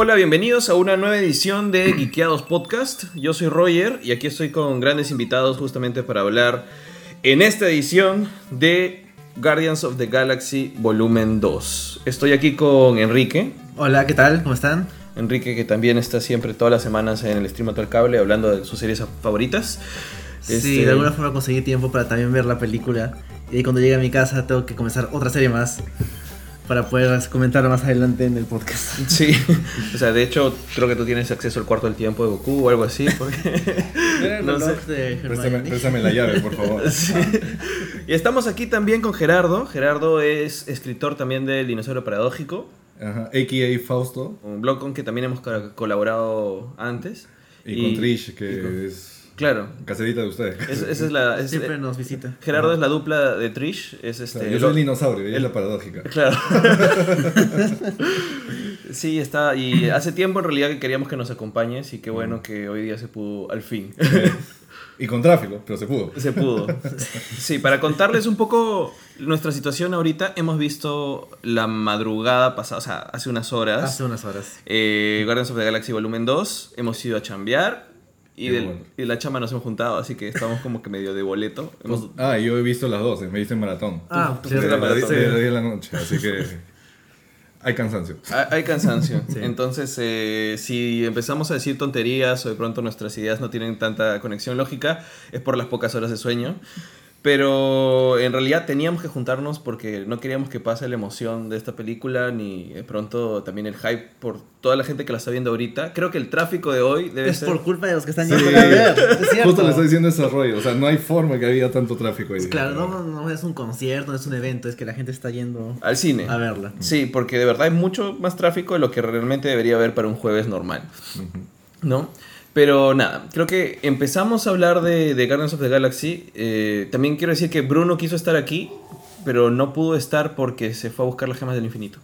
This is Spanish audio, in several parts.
Hola, bienvenidos a una nueva edición de Geekeados Podcast. Yo soy Roger y aquí estoy con grandes invitados justamente para hablar en esta edición de Guardians of the Galaxy Volumen 2. Estoy aquí con Enrique. Hola, ¿qué tal? ¿Cómo están? Enrique que también está siempre todas las semanas en el stream al cable hablando de sus series favoritas. Sí, Este, de alguna forma conseguí tiempo para también ver la película. Y cuando llegue a mi casa tengo que comenzar otra serie más para poder comentar más adelante en el podcast. Sí, o sea, de hecho creo que tú tienes acceso al cuarto del tiempo de Goku o algo así. Porque... No sé. de Préstame, préstame la llave, por favor. Sí. Y estamos aquí también con Gerardo. Gerardo es escritor también del Dinosaurio Paradójico, Ajá. AKA Fausto. un blog con que también hemos co- colaborado antes. Y, con Trish, que y con- es Claro, caserita de ustedes. es- esa es la... es- Siempre nos visita. Gerardo es la dupla de Trish. Es este, Claro, yo soy el dinosaurio, ella es la paradójica. Claro. sí, está. Y hace tiempo en realidad que queríamos que nos acompañes y qué bueno que hoy día se pudo al fin. Y con tráfico, pero se pudo. Se pudo. Sí, para contarles un poco nuestra situación ahorita, hemos visto la madrugada pasada, o sea, hace unas horas, Hace unas horas. eh, Guardians of the Galaxy Volumen 2, hemos ido a chambear y, del- bueno. y la chamba nos hemos juntado, así que estamos como que medio de boleto. Hemos- Ah, yo he visto las dos, me hice maratón. Ah, tú de, fuiste de, la maratón. de las 10 de la noche, así que hay cansancio. Hay hay cansancio. Sí. Entonces, eh, si empezamos a decir tonterías o de pronto nuestras ideas no tienen tanta conexión lógica, es por las pocas horas de sueño. Pero en realidad teníamos que juntarnos porque no queríamos que pase la emoción de esta película ni de pronto también el hype por toda la gente que la está viendo ahorita. Creo que el tráfico de hoy debe Es ser... por culpa de los que están Sí. yendo a ver. Es cierto. Justo le estoy diciendo ese rollo, o sea, no hay forma que había tanto tráfico ahí. Claro, no, no es un concierto, no es un evento, es que la gente está yendo Al cine. a verla. Sí, porque de verdad hay mucho más tráfico de lo que realmente debería haber para un jueves normal. ¿No? Pero nada, creo que empezamos a hablar de, de Guardians of the Galaxy. Eh, también quiero decir que Bruno quiso estar aquí, pero no pudo estar porque se fue a buscar las gemas del infinito.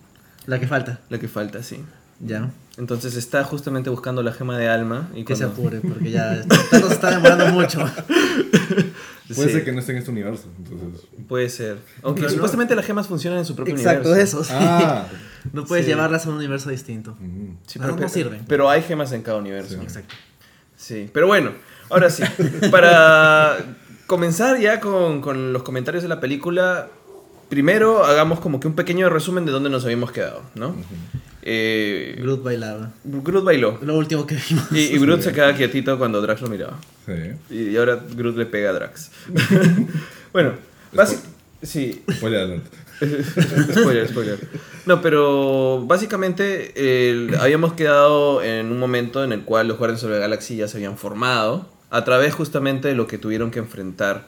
La que falta, La que falta, sí. ya. Entonces está justamente buscando la gema de alma. Y Que se apure, porque ya nos está demorando mucho. Puede Sí, ser que no esté en este universo. Entonces. Puede ser. Aunque Pero no- supuestamente las gemas funcionan en su propio Exacto, universo. eso. sí. Ah, No puedes Sí. llevarlas a un universo distinto. Ah, no sirven. Pero hay gemas en cada universo. Sí. Exacto. Sí, pero bueno, ahora sí, para comenzar ya con, con los comentarios de la película, primero hagamos como que un pequeño resumen de dónde nos habíamos quedado, ¿no? Eh, Groot bailaba. Groot bailó. Lo último que vimos. Y, y Groot se queda quietito cuando Drax lo miraba. Sí. Y ahora Groot le pega a Drax. bueno, basi- sí, Spoiler alert. spoiler, spoiler. No, pero básicamente el- habíamos quedado en un momento en el cual los Guardians of the Galaxy ya se habían formado a través justamente de lo que tuvieron que enfrentar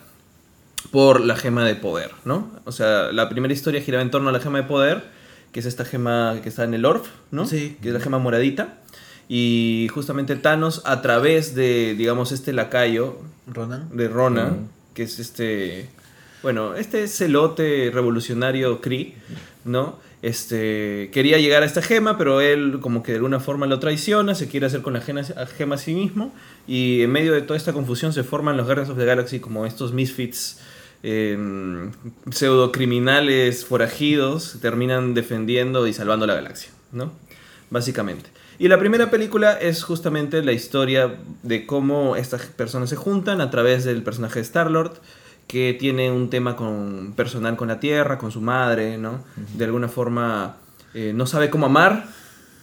por la gema de poder, ¿no? O sea, la primera historia giraba en torno a la gema de poder, que es esta gema que está en el Orf, ¿no? Sí. Que es la gema moradita. Y justamente Thanos, a través de, digamos, este lacayo Ronan. de Rona, Ujú. que es este, bueno, este celote revolucionario Kree, ¿no? Este, quería llegar a esta gema, pero él como que de alguna forma lo traiciona, se quiere hacer con la gema, a sí mismo, y en medio de toda esta confusión se forman los Guardians of the Galaxy como estos misfits eh, pseudo criminales forajidos, terminan defendiendo y salvando la galaxia, ¿no? Básicamente. Y la primera película es justamente la historia de cómo estas personas se juntan a través del personaje de Star-Lord, que tiene un tema con, personal con la Tierra, con su madre, ¿no? De alguna forma eh, no sabe cómo amar,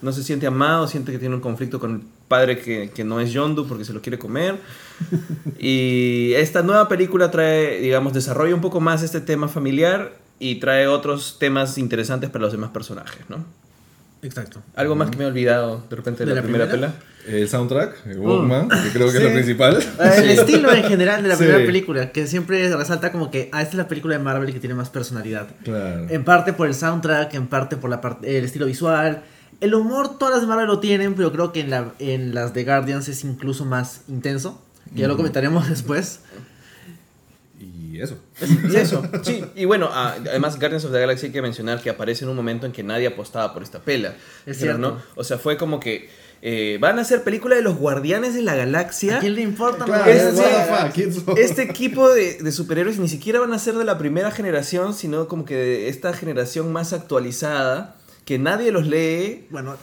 no se siente amado, siente que tiene un conflicto con el padre que, que no es Yondu porque se lo quiere comer. Y esta nueva película trae, digamos, desarrolla un poco más este tema familiar y trae otros temas interesantes para los demás personajes, ¿no? Exacto. Algo más que me he olvidado de repente de, ¿De la, la primera, primera? pela. El soundtrack, el Walkman, que creo que es lo principal. Eh, El estilo en general de la Sí. primera película, que siempre resalta como que, ah, esta es la película de Marvel que tiene más personalidad. Claro. En parte por el soundtrack, en parte por la parte, el estilo visual. El humor todas las de Marvel lo tienen, pero creo que en, la, en las de Guardians es incluso más intenso. Que ya lo comentaremos después. Y eso. Y eso, sí. Y bueno, además Guardians of the Galaxy hay que mencionar que aparece en un momento en que nadie apostaba por esta pela. Es Pero, cierto. ¿no? O sea, fue como que eh, van a hacer película de los Guardianes de la Galaxia. ¿A quién le importa? Claro, man? es- what the fuck, ¿quién son? Este equipo de, de superhéroes ni siquiera van a ser de la primera generación, sino como que de esta generación más actualizada que nadie los lee. Bueno,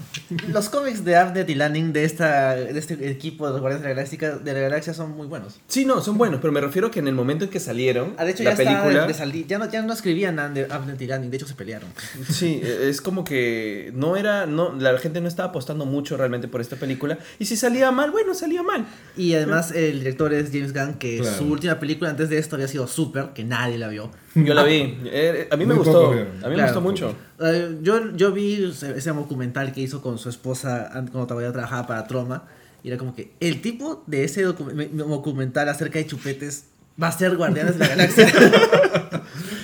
los cómics de Abnet y Lanning de, esta, de este equipo de los Guardianes de la, Galaxia, de la Galaxia son muy buenos. Sí, no, son buenos, pero me refiero que en el momento en que salieron, Ah, de hecho, la ya, película... de ya, no, ya no escribían Abnet y Lanning, de hecho se pelearon. Sí, es como que no era, no, la gente no estaba apostando mucho realmente por esta película. Y si salía mal, bueno, salía mal. Y además el director es James Gunn, que Claro. su última película antes de esto había sido Super, que nadie la vio. Yo la vi. Eh, a mí me Muy gustó. A mí me gustó mucho. Eh, yo, yo vi ese documental que hizo con su esposa an- cuando todavía trabajaba para Troma. Y era como que el tipo de ese docu- me- me- documental acerca de chupetes va a ser Guardianes de la Galaxia.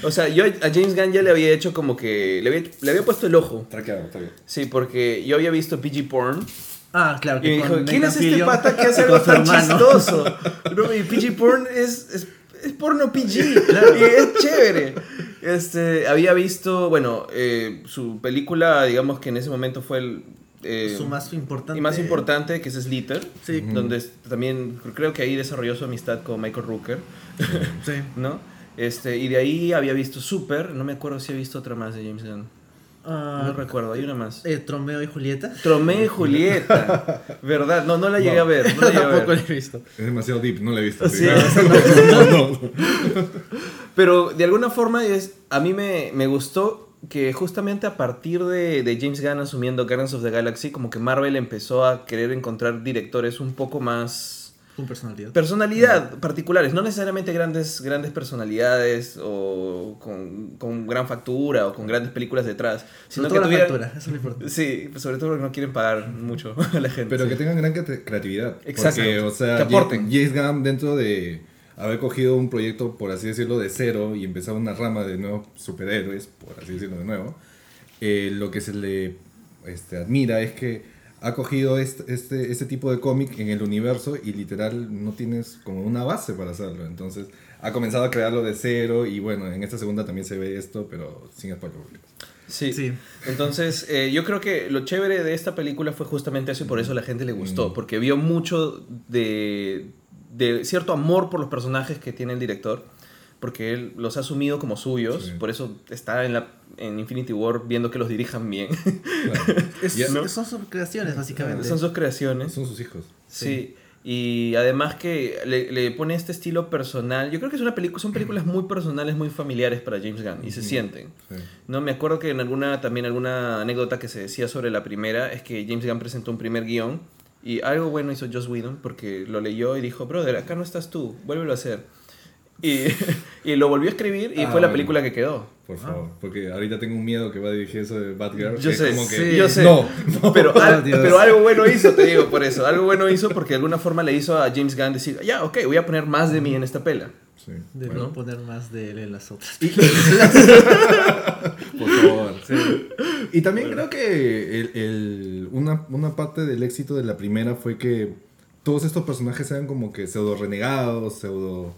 O sea, yo a James Gunn ya le había hecho como que. Le había, le había puesto el ojo. Traqueado, está bien. Sí, porque yo había visto PG Porn. ah, claro. Y que me dijo, ¿quién es este pata que hace algo tan hermano. chistoso? No, y PG Porn es, es, es porno PG. Y es chévere. Este, había visto, bueno, eh, su película, digamos que en ese momento fue el. eh, Su más importante. y más importante, que es Slither. Sí. Donde también creo que ahí desarrolló su amistad con Michael Rooker. Sí. ¿No? Este, y de ahí había visto Super. No me acuerdo si he visto otra más de James Gunn. Ah, No recuerdo, hay una más. eh, Tromeo y Julieta. Tromeo y Julieta. ¿Verdad? No, no la llegué No. a ver. No la llegué a Tampoco ver. la he visto. Es demasiado deep, no la he visto. Sí, no, no, no. Pero de alguna forma es, a mí me, me gustó que justamente a partir de, de James Gunn asumiendo Guardians of the Galaxy, como que Marvel empezó a querer encontrar directores un poco más... Con personalidad. Personalidad particulares, no necesariamente grandes, grandes personalidades o con, con gran factura o con grandes películas detrás, sino Sobre que todo la tuvieran- factura, eso es lo importante. Sí, pues sobre todo porque no quieren pagar mucho a la gente. Pero sí. que tengan gran cre- creatividad. Exacto. Porque, o sea, Que aporten. James Gunn dentro de haber cogido un proyecto, por así decirlo, de cero y empezar una rama de nuevos superhéroes, por así decirlo de nuevo, eh, lo que se le este, admira es que ha cogido este, este, este tipo de cómic en el universo y literal no tienes como una base para hacerlo. Entonces ha comenzado a crearlo de cero y bueno, en esta segunda también se ve esto, pero sin spoiler. Sí. Sí. Entonces, eh, yo creo que lo chévere de esta película fue justamente eso y por eso a la gente le gustó, Mm. porque vio mucho de, de cierto amor por los personajes que tiene el director, porque él los ha asumido como suyos, Sí. por eso está en, la, en Infinity War viendo que los dirijan bien. Claro. Es- Ya- ¿no? Son sus creaciones, básicamente. Son sus creaciones. Son sus hijos. Sí. Y además que le, le pone este estilo personal. Yo creo que es una película, son películas muy personales, muy familiares para James Gunn y se sienten. Sí. No, me acuerdo que en alguna, también alguna anécdota que se decía sobre la primera es que James Gunn presentó un primer guion y algo bueno hizo Joss Whedon porque lo leyó y dijo, brother, acá no estás tú, vuélvelo a hacer. Y, y lo volvió a escribir y Ah, fue la bueno. película que quedó. Por favor, porque ahorita tengo un miedo que va a dirigir eso de Batgirl. Yo sé, como que, sí, yo sé. No, no. Pero, al- pero algo bueno hizo, te digo, por eso. Algo bueno hizo porque de alguna forma le hizo a James Gunn decir, ya, ok, voy a poner más de mí en esta pela. Sí. De Bueno, no poner más de él en las otras. por favor. Y también creo que el- el- una, una parte del éxito de la primera fue que todos estos personajes eran como que pseudo renegados, pseudo.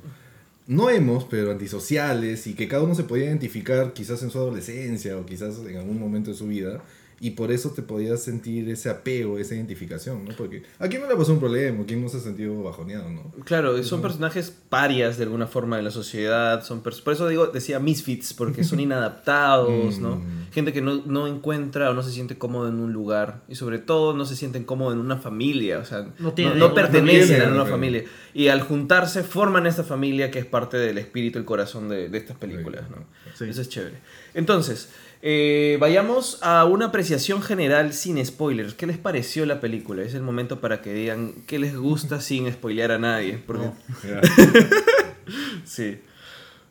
No hemos, pero antisociales, y que cada uno se podía identificar quizás en su adolescencia o quizás en algún momento de su vida, y por eso te podías sentir ese apego, esa identificación, ¿no? Porque a quién no le pasó un problema, quién no se ha sentido bajoneado, ¿no? Claro, son personajes parias de alguna forma de la sociedad. Son por eso digo, decía misfits, porque son inadaptados, ¿no? Mm. Gente que no, no encuentra o no se siente cómodo en un lugar. Y sobre todo no se sienten cómodos en una familia. O sea, No no, tienen no ninguna pertenecen a una pero- familia. Y al juntarse forman esta familia que es parte del espíritu, el corazón de, de estas películas, ¿no? Sí. Eso es chévere. Entonces, eh, vayamos a una apreciación general sin spoilers. ¿Qué les pareció la película? Es el momento para que digan qué les gusta sin spoilear a nadie. Porque, Ya. Sí.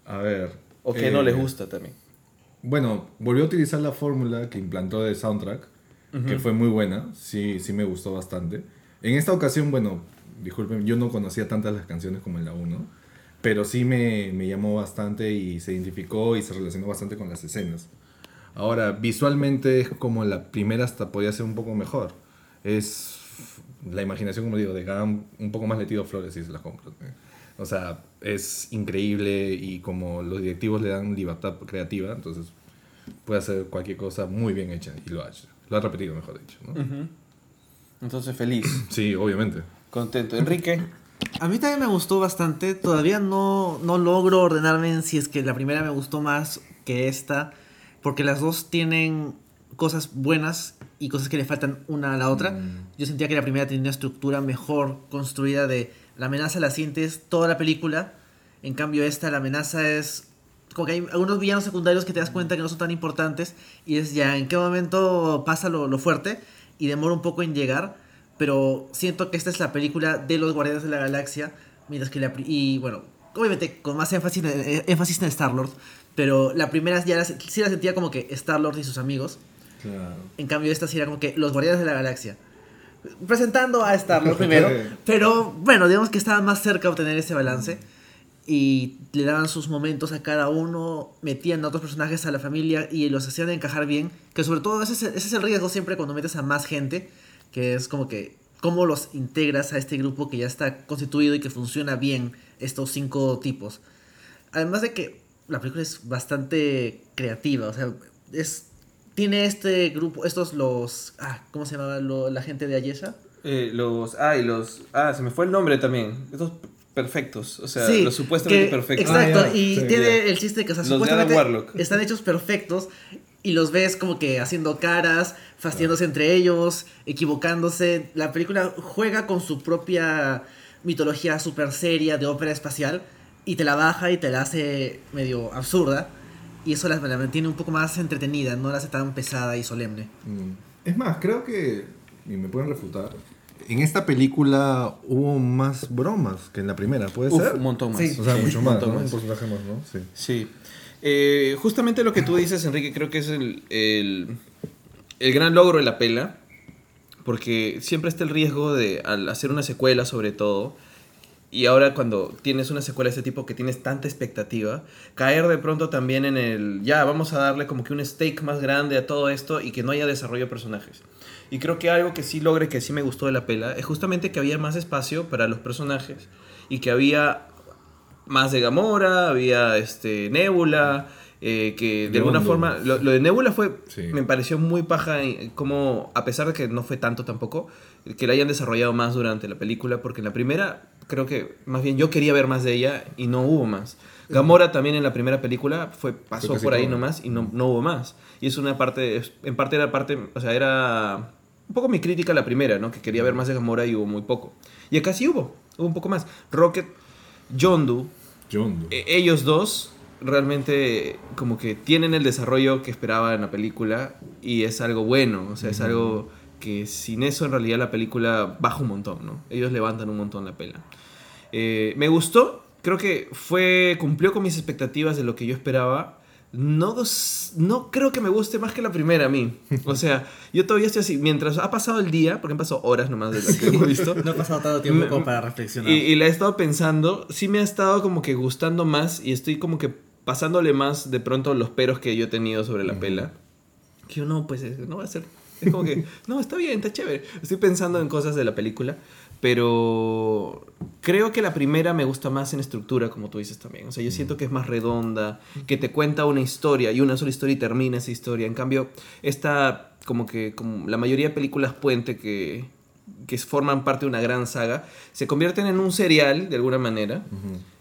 A ver. O eh, no les gusta también. Bueno, volvió a utilizar la fórmula que implantó de soundtrack, que fue muy buena, sí, sí me gustó bastante. En esta ocasión, bueno, disculpen, yo no conocía tantas las canciones como en la 1, pero sí me, me llamó bastante y se identificó y se relacionó bastante con las escenas. Ahora, visualmente es como la primera hasta podía ser un poco mejor. Es la imaginación, como digo, de Gam un poco más le tiro flores y se las compro. O sea, es increíble y como los directivos le dan libertad creativa, entonces puede hacer cualquier cosa muy bien hecha y lo ha hecho. Lo ha repetido, mejor dicho. ¿no? Ujú. Entonces, feliz, Sí, obviamente. contento. Enrique. A mí también me gustó bastante. Todavía no, no logro ordenarme en si es que la primera me gustó más que esta. Porque las dos tienen cosas buenas y cosas que le faltan una a la otra. Mm. Yo sentía que la primera tenía una estructura mejor construida de la amenaza la sientes toda la película. En cambio esta, la amenaza es como que hay algunos villanos secundarios que te das cuenta que no son tan importantes y es ya en qué momento pasa lo, lo fuerte y demora un poco en llegar. Pero siento que esta es la película de los Guardianes de la Galaxia. Mientras que la... Y bueno, obviamente con más énfasis, en- énfasis en Star-Lord. Pero la primera ya la, sí la sentía como que Star-Lord y sus amigos. Claro. En cambio, esta sí era como que los Guardianes de la Galaxia. Presentando a Star-Lord primero. pero bueno, digamos que estaban más cerca de obtener ese balance. Y le daban sus momentos a cada uno, metían a otros personajes a la familia y los hacían encajar bien. Que sobre todo ese es, el- ese es el riesgo siempre cuando metes a más gente. Que es como que cómo los integras a este grupo que ya está constituido y que funciona bien estos cinco tipos. Además de que la película es bastante creativa, o sea, es tiene este grupo, estos los ah, ¿cómo se llamaba lo- la gente de Ayesha? Eh, los. Ah, y los. Ah, se me fue el nombre también. Estos perfectos. O sea, Sí, los supuestamente que- perfectos. Exacto, Ah, ya, y sí, tiene ya. el chiste que o sea, Los de supuestamente están hechos perfectos y los ves como que haciendo caras, fastidiándose entre ellos, equivocándose. La película juega con su propia mitología super seria de ópera espacial y te la baja y te la hace medio absurda. Y eso la, la mantiene un poco más entretenida, no la hace tan pesada y solemne. Mm. Es más, creo que, y me pueden refutar, en esta película hubo más bromas que en la primera, ¿puede Uf, ser? un montón más. Sí. O sea, Sí, mucho un más, montón ¿no? más. Un porcentaje más, ¿no? Sí. Sí. Eh, justamente lo que tú dices, Enrique, creo que es el, el, el gran logro de la pela. Porque siempre está el riesgo de, al hacer una secuela sobre todo, y ahora cuando tienes una secuela de este tipo que tienes tanta expectativa, caer de pronto también en el, ya, vamos a darle como que un stake más grande a todo esto y que no haya desarrollo de personajes. Y creo que algo que sí logre, que sí me gustó de la pela, es justamente que había más espacio para los personajes y que había más de Gamora, había este Nebula, eh, que de alguna forma, lo, lo de Nebula fue, Sí. me pareció muy paja, y como a pesar de que no fue tanto tampoco, que la hayan desarrollado más durante la película, porque en la primera creo que más bien yo quería ver más de ella y no hubo más. Gamora también en la primera película fue pasó por ahí todo. nomás y no, no hubo más. Y es una parte, en parte era parte, o sea, era un poco mi crítica a la primera, ¿no? Que quería ver más de Gamora y hubo muy poco. Y acá sí hubo, hubo un poco más. Rocket, Yondu, Yondu. e- ellos dos realmente como que tienen el desarrollo que esperaba en la película y es algo bueno, o sea, es algo que sin eso en realidad la película baja un montón, ¿no? Ellos levantan un montón la pela. Eh, me gustó, creo que fue cumplió con mis expectativas de lo que yo esperaba. No, no creo que me guste más que la primera a mí. O sea, yo todavía estoy así. Mientras ha pasado el día, porque han pasado horas nomás de lo que hemos visto. No ha pasado tanto tiempo Me- como para reflexionar. Y, y la he estado pensando, sí me ha estado como que gustando más y estoy como que pasándole más de pronto los peros que yo he tenido sobre la pela. Que yo no, pues no va a ser. Es como que, no, está bien, está chévere. Estoy pensando en cosas de la película, pero creo que la primera me gusta más en estructura, como tú dices también. O sea, yo siento que es más redonda, que te cuenta una historia y una sola historia y termina esa historia. En cambio, esta, como que como la mayoría de películas puente que, que forman parte de una gran saga, se convierten en un serial, de alguna manera,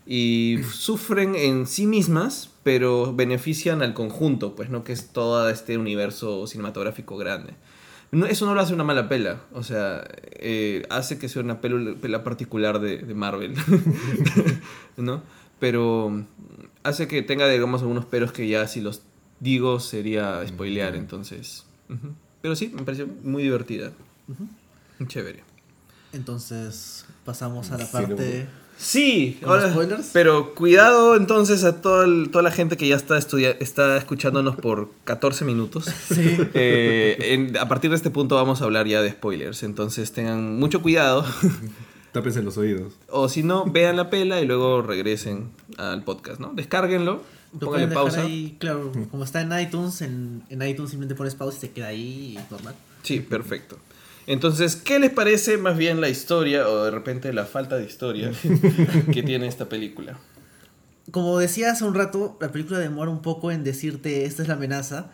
y sufren en sí mismas, pero benefician al conjunto, pues, ¿no? Que es todo este universo cinematográfico grande. No, eso no lo hace una mala pela, o sea, eh, hace que sea una pela particular de, de Marvel, ¿no? Pero hace que tenga, digamos, algunos peros que ya si los digo sería spoilear, entonces... ujú. Pero sí, me pareció muy divertida. Chévere. Entonces, pasamos a la Sí, parte... Sí, ¿Con ahora- spoilers? pero cuidado entonces a todo el- toda la gente que ya está, estudia- está escuchándonos por 14 minutos. Sí. Eh, en- a partir de este punto vamos a hablar ya de spoilers, entonces tengan mucho cuidado. Tápense los oídos. o si no, vean la pela y luego regresen al podcast, ¿no? Descárguenlo, Lo pónganle pausa. ahí, claro, como está en iTunes, en, en iTunes simplemente pones pausa y se queda ahí normal. Sí, perfecto. Entonces, ¿qué les parece más bien la historia o de repente la falta de historia que tiene esta película? Como decía hace un rato, la película demora un poco en decirte esta es la amenaza.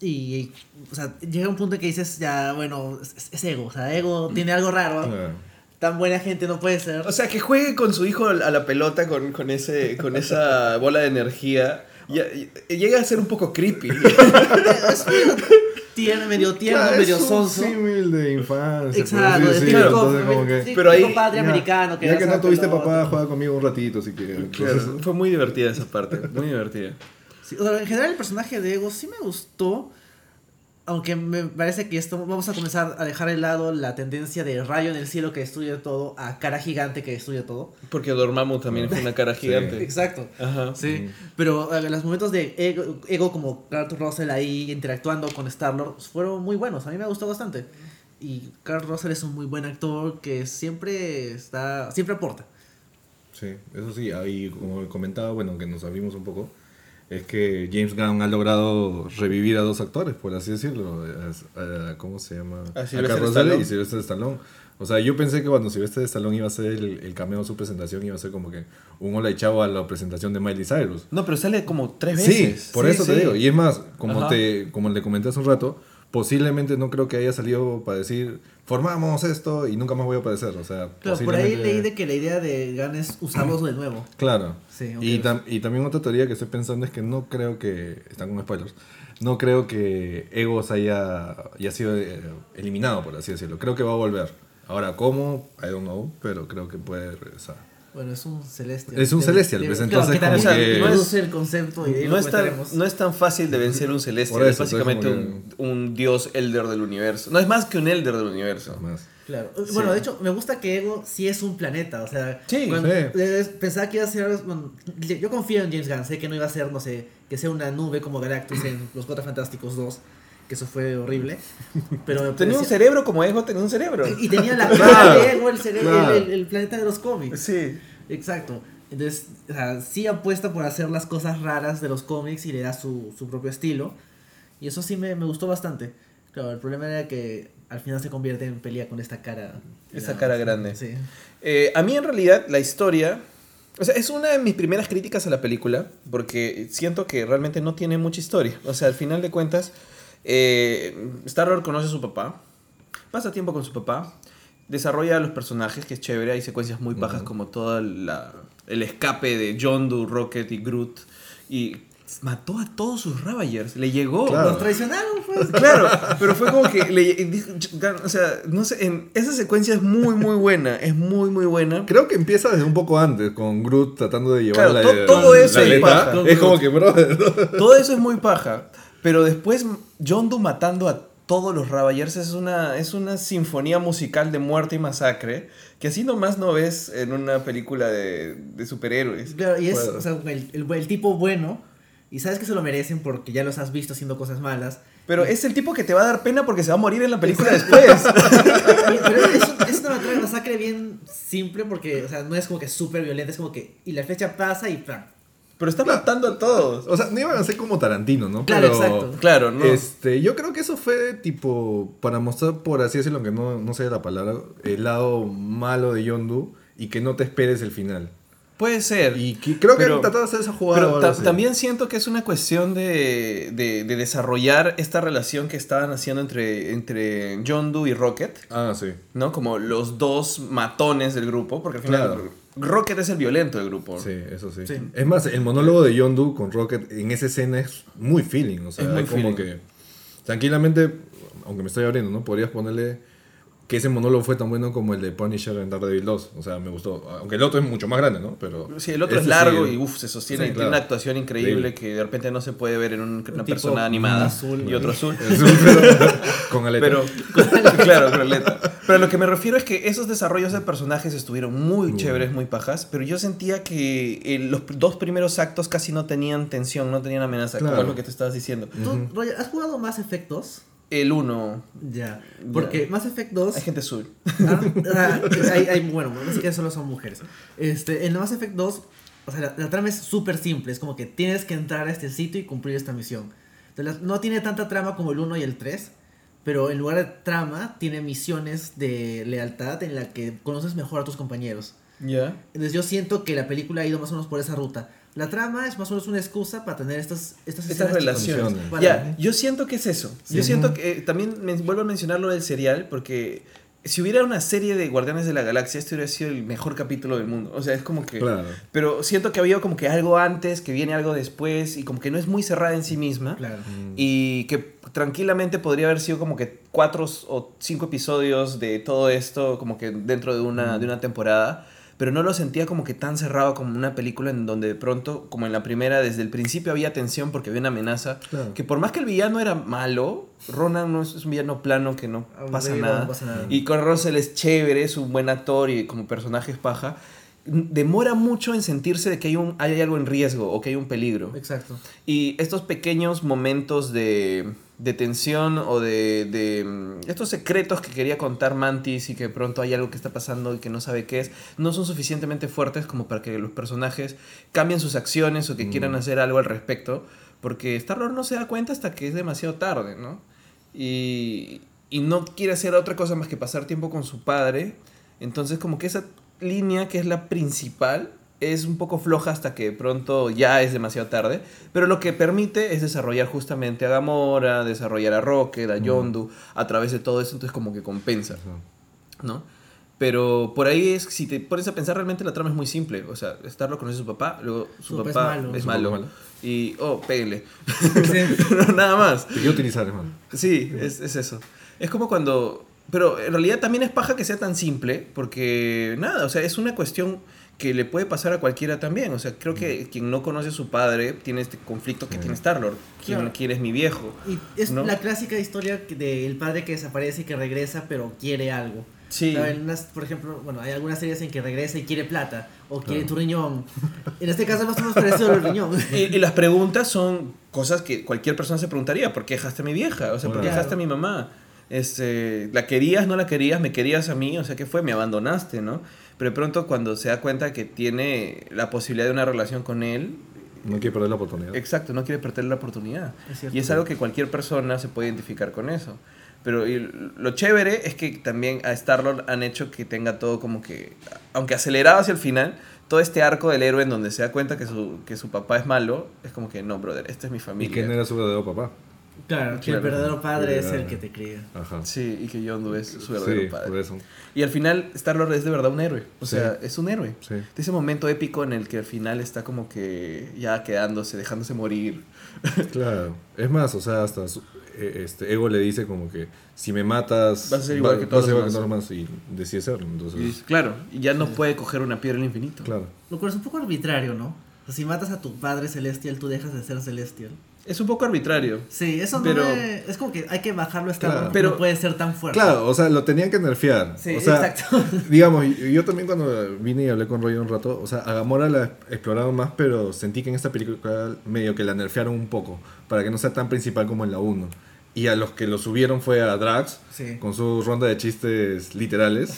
Y, o sea, llega un punto en que dices, ya, bueno, es, es ego. O sea, ego tiene algo raro. Claro. Tan buena gente no puede ser. O sea, que juegue con su hijo a la pelota con, con, ese, con esa bola de energía. Y- llega a ser un poco creepy. Tierno, medio tierno, Claro, medio es un sonso. símil de infancia. Exacto, de típico, decirlo, entonces como que- sí, Pero ahí- típico padre ya, americano que ya que hace no tuviste pelota. papá, juega conmigo un ratito si quieres. Claro, fue muy divertida esa parte, muy divertida. Sí, o sea, en general el personaje de Ego sí me gustó. Aunque me parece que esto vamos a comenzar a dejar de lado la tendencia de rayo en el cielo que destruye todo a cara gigante que destruye todo. Porque Dormammu también fue una cara gigante. Exacto. Ajá. Sí, pero eh, los momentos de Ego, Ego como Kurt Russell ahí interactuando con Star-Lord fueron muy buenos. A mí me gustó bastante. Y Kurt Russell es un muy buen actor que siempre está siempre aporta. Sí, eso sí, ahí como comentaba, bueno, que nos abrimos un poco, es que James Gunn ha logrado revivir a dos actores, por así decirlo. Es- eh, ¿Cómo se llama? A Carlos Stallone. y Sylvester Stallone. O sea, yo pensé que cuando Sylvester Stallone iba a hacer el, el cameo de su presentación, iba a ser como que un hola y chavo a la presentación de Miley Cyrus. No, pero sale como tres Sí, veces. por Sí, eso sí. te digo. Y es más, como, Ajá. te, como le comenté hace un rato, posiblemente no creo que haya salido para decir, formamos esto y nunca más voy a aparecer. O sea, Claro, por ahí leí de que la idea de Gunn es usarlos de nuevo. Claro. Sí, y, tam- y también otra teoría que estoy pensando es que no creo que, están con spoilers, no creo que Egos haya, haya sido eh, eliminado, por así decirlo. Creo que va a volver. Ahora, ¿cómo? I don't know, pero creo que puede regresar. Bueno, es un celestial. Es un celestial, pues, claro, entonces como que- introduce el concepto y No es, tan, no es tan fácil de vencer un celestial, es básicamente un, dios elder del universo. No es más que un elder del universo. Más. Claro. Sí. Bueno, de hecho, me gusta que Ego sí es un planeta. O sea, Sí, cuando- sí. eh, pensaba que iba a ser. bueno, yo confío en James Gunn. Sé que no iba a ser, no sé, que sea una nube como Galactus en Los Cuatro Fantásticos 2. Que eso fue horrible. Pero Tenía un cerebro como Ego, tenía un cerebro. Y tenía la cara de Ego, el, cerebro, el, el- el planeta de los cómics. Sí. Exacto. Entonces, o sea, sí apuesta por hacer las cosas raras de los cómics y le da su, su propio estilo. Y eso sí me, me gustó bastante. Claro, el problema era que al final se convierte en pelea con esta cara. Esa cara grande. Sí. Eh, a mí en realidad la historia... O sea, es una de mis primeras críticas a la película, porque siento que realmente no tiene mucha historia. O sea, al final de cuentas, eh, Star-Lord conoce a su papá, pasa tiempo con su papá, desarrolla a los personajes, que es chévere, hay secuencias muy bajas como todo el escape de John Doe, Rocket y Groot, y mató a todos sus Ravagers, le llegó. Claro. Los traicionaron, pues. Claro, pero fue como que le, o sea, no sé, en, esa secuencia es muy muy buena, es muy muy buena. Creo que empieza desde un poco antes, con Groot tratando de llevar Claro, la, to- todo la eso es paja. Es como que, brother, Todo eso es muy paja, pero después John Doe matando a todos los Ravagers es una, es una sinfonía musical de muerte y masacre que así nomás no ves en una película de, de superhéroes. Claro, y es Bueno. o sea, el, el- el tipo bueno. Y sabes que se lo merecen porque ya los has visto haciendo cosas malas. Pero es el tipo que te va a dar pena porque se va a morir en la película después. Pero es, un- es una masacre bien simple porque, o sea, no es como que súper violenta, es como que. Y la fecha pasa y ¡pam! Pero está matando a todos. o sea, no iban a ser como Tarantino, ¿no? Claro, Pero, exacto. Claro, no. Este, yo creo que eso fue tipo para mostrar, por así decirlo, que no, no sé la palabra, el lado malo de Yondu y que no te esperes el final. Puede ser. Y que- creo que Pero- han tratado de hacer esa jugada. Pero ta- también siento que es una cuestión de, de- de desarrollar esta relación que estaban haciendo entre, entre John Doe y Rocket, Ah, sí. ¿no? Como los dos matones del grupo, porque al final Claro. Rocket es el violento del grupo. Sí, eso sí. Sí. Es más, el monólogo de Yondu con Rocket en esa escena es muy feeling. O sea, Es muy como feeling. que tranquilamente, aunque me estoy abriendo, ¿no? Podrías ponerle que ese monólogo fue tan bueno como el de Punisher en Daredevil 2. O sea, me gustó. Aunque el otro es mucho más grande, ¿no? Pero Sí, el otro es largo sí- y uf, se sostiene Sí, claro. tiene una actuación increíble que de repente no se puede ver en un- una tipo persona animada azul, y otro azul. Un- pero- con aleta. Pero, claro, con aleta. Pero lo que me refiero es que esos desarrollos de personajes estuvieron muy chéveres, muy pajas, pero yo sentía que eh, los dos primeros actos casi no tenían tensión, no tenían amenaza, como Claro. es lo que te estabas diciendo. ¿Tú, Roger, has jugado Mass Effect 2? El uno, Ya. Porque Mass Effect 2. hay gente azul. Ah, ah, hay, hay- bueno, es que solo son mujeres. Este, en Mass Effect 2, o sea, la, la trama es súper simple. Es como que tienes que entrar a este sitio y cumplir esta misión. Entonces, no tiene tanta trama como el 1 y el 3, pero en lugar de trama, tiene misiones de lealtad en la que conoces mejor a tus compañeros. Ya. Entonces, yo siento que la película ha ido más o menos por esa ruta. La trama es más o menos una excusa para tener estas, estas, Estas relaciones. Ya, yo siento que es eso. Yo siento que eh, también me, vuelvo a mencionar lo del serial porque si hubiera una serie de Guardianes de la Galaxia, este hubiera sido el mejor capítulo del mundo. O sea, es como que... Claro. Pero siento que había como que algo antes, que viene algo después, y como que no es muy cerrada en sí misma. Claro. Y que tranquilamente podría haber sido como que cuatro o cinco episodios de todo esto, como que dentro de una, de una temporada. Pero no lo sentía como que tan cerrado como una película en donde de pronto, como en la primera, desde el principio había tensión porque había una amenaza. Claro. Que por más que el villano era malo, Ronan no es, un villano plano que no pasa nada. Y con Russell es chévere, es un buen actor y como personaje es paja. Demora mucho en sentirse de que hay, un, hay algo en riesgo o que hay un peligro. Exacto. Y estos pequeños momentos de, de tensión o de, de, mm, estos secretos que quería contar Mantis y que de pronto hay algo que está pasando y que no sabe qué es, no son suficientemente fuertes como para que los personajes cambien sus acciones o que quieran hacer algo al respecto, porque Star-Lord no se da cuenta hasta que es demasiado tarde, ¿no? Y, y no quiere hacer otra cosa más que pasar tiempo con su padre. Entonces como que esa línea que es la principal es un poco floja hasta que de pronto ya es demasiado tarde, pero lo que permite es desarrollar justamente a Gamora, desarrollar a Rocket, a Yondu, a través de todo eso, entonces como que compensa, ¿no? Pero por ahí es, si te pones a pensar, realmente la trama es muy simple. O sea, Starlo conoce a su papá, luego su, Su papá es papá malo. es malo. papá es malo. Y, oh, péguenle. No, Nada más. Te quiero utilizar, hermano. Sí, es, es eso. Es como cuando... Pero en realidad también es paja que sea tan simple, porque nada, o sea, es una cuestión que le puede pasar a cualquiera también. O sea, creo que quien no conoce a su padre tiene este conflicto que tiene Star-Lord. ¿Quién, Claro. quién es mi viejo? Y es ¿No? la clásica historia del padre que desaparece y que regresa, pero quiere algo. Sí. ¿No? En unas, por ejemplo, bueno, hay algunas series en que regresa y quiere plata o quiere tu riñón. En este caso, más o menos parecido al riñón. Y, y las preguntas son cosas que cualquier persona se preguntaría. ¿Por qué dejaste a mi vieja? O sea, ¿por qué dejaste a mi mamá? Este, ¿La querías, no la querías? ¿Me querías a mí? O sea, ¿qué fue? Me abandonaste, ¿no? Pero de pronto cuando se da cuenta que tiene la posibilidad de una relación con él, No quiero perder la oportunidad. exacto, no quiere perder la oportunidad. Es cierto. y es algo que cualquier persona se puede identificar con eso. Pero y lo chévere es que también a Star-Lord han hecho que tenga todo como que, aunque acelerado hacia el final, todo este arco del héroe en donde se da cuenta que su, que su papá es malo, es como que no, brother, esta es mi ¿Y familia. quién era su verdadero papá? Claro, que Claro. el verdadero padre es el que te cría. Ajá. Sí, y que Yondu es su verdadero Sí, padre. por eso. Y al final, Star-Lord es de verdad un héroe. O Sí. sea, es un héroe. Sí. De ese momento épico en el que al final está como que ya quedándose, dejándose morir. Claro. Es más, o sea, hasta su- eh, este Ego le dice como que si me matas Vas a ser igual que todos vas a ser los igual demás. que todos los demás y decide serlo. Entonces, Y claro, y ya no puede coger una piedra del infinito. claro. Lo cual es un poco arbitrario, ¿no? O sea, si matas a tu padre celestial, tú dejas de ser celestial. Es un poco arbitrario. Sí, eso no me- Es como que hay que bajarlo a Star Claro. Pero- no puede ser tan fuerte. Claro, o sea, lo tenían que nerfear. Sí, o sea, exacto. digamos, yo también cuando vine y hablé con Roy un rato, o sea, a Gamora la exploraron más, pero sentí que en esta película medio que la nerfearon un poco, para que no sea tan principal como en la 1. Y a los que lo subieron fue a Drax, Sí. con su ronda de chistes literales.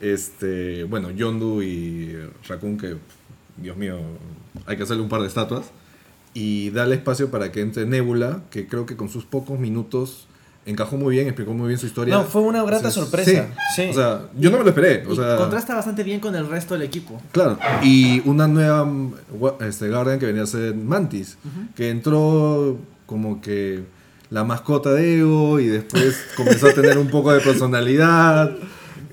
Este, bueno, Yondu y Raccoon, que, Dios mío, hay que hacerle un par de estatuas. Y darle espacio para que entre Nebula, que creo que con sus pocos minutos encajó muy bien, explicó muy bien su historia. No, fue una grata sorpresa, sí. O sea, yo no me lo esperé. O Y sea, contrasta bastante bien con el resto del equipo. Claro, y una nueva este, Guardian que venía a ser Mantis, que entró como que la mascota de Ego y después comenzó a tener un poco de personalidad,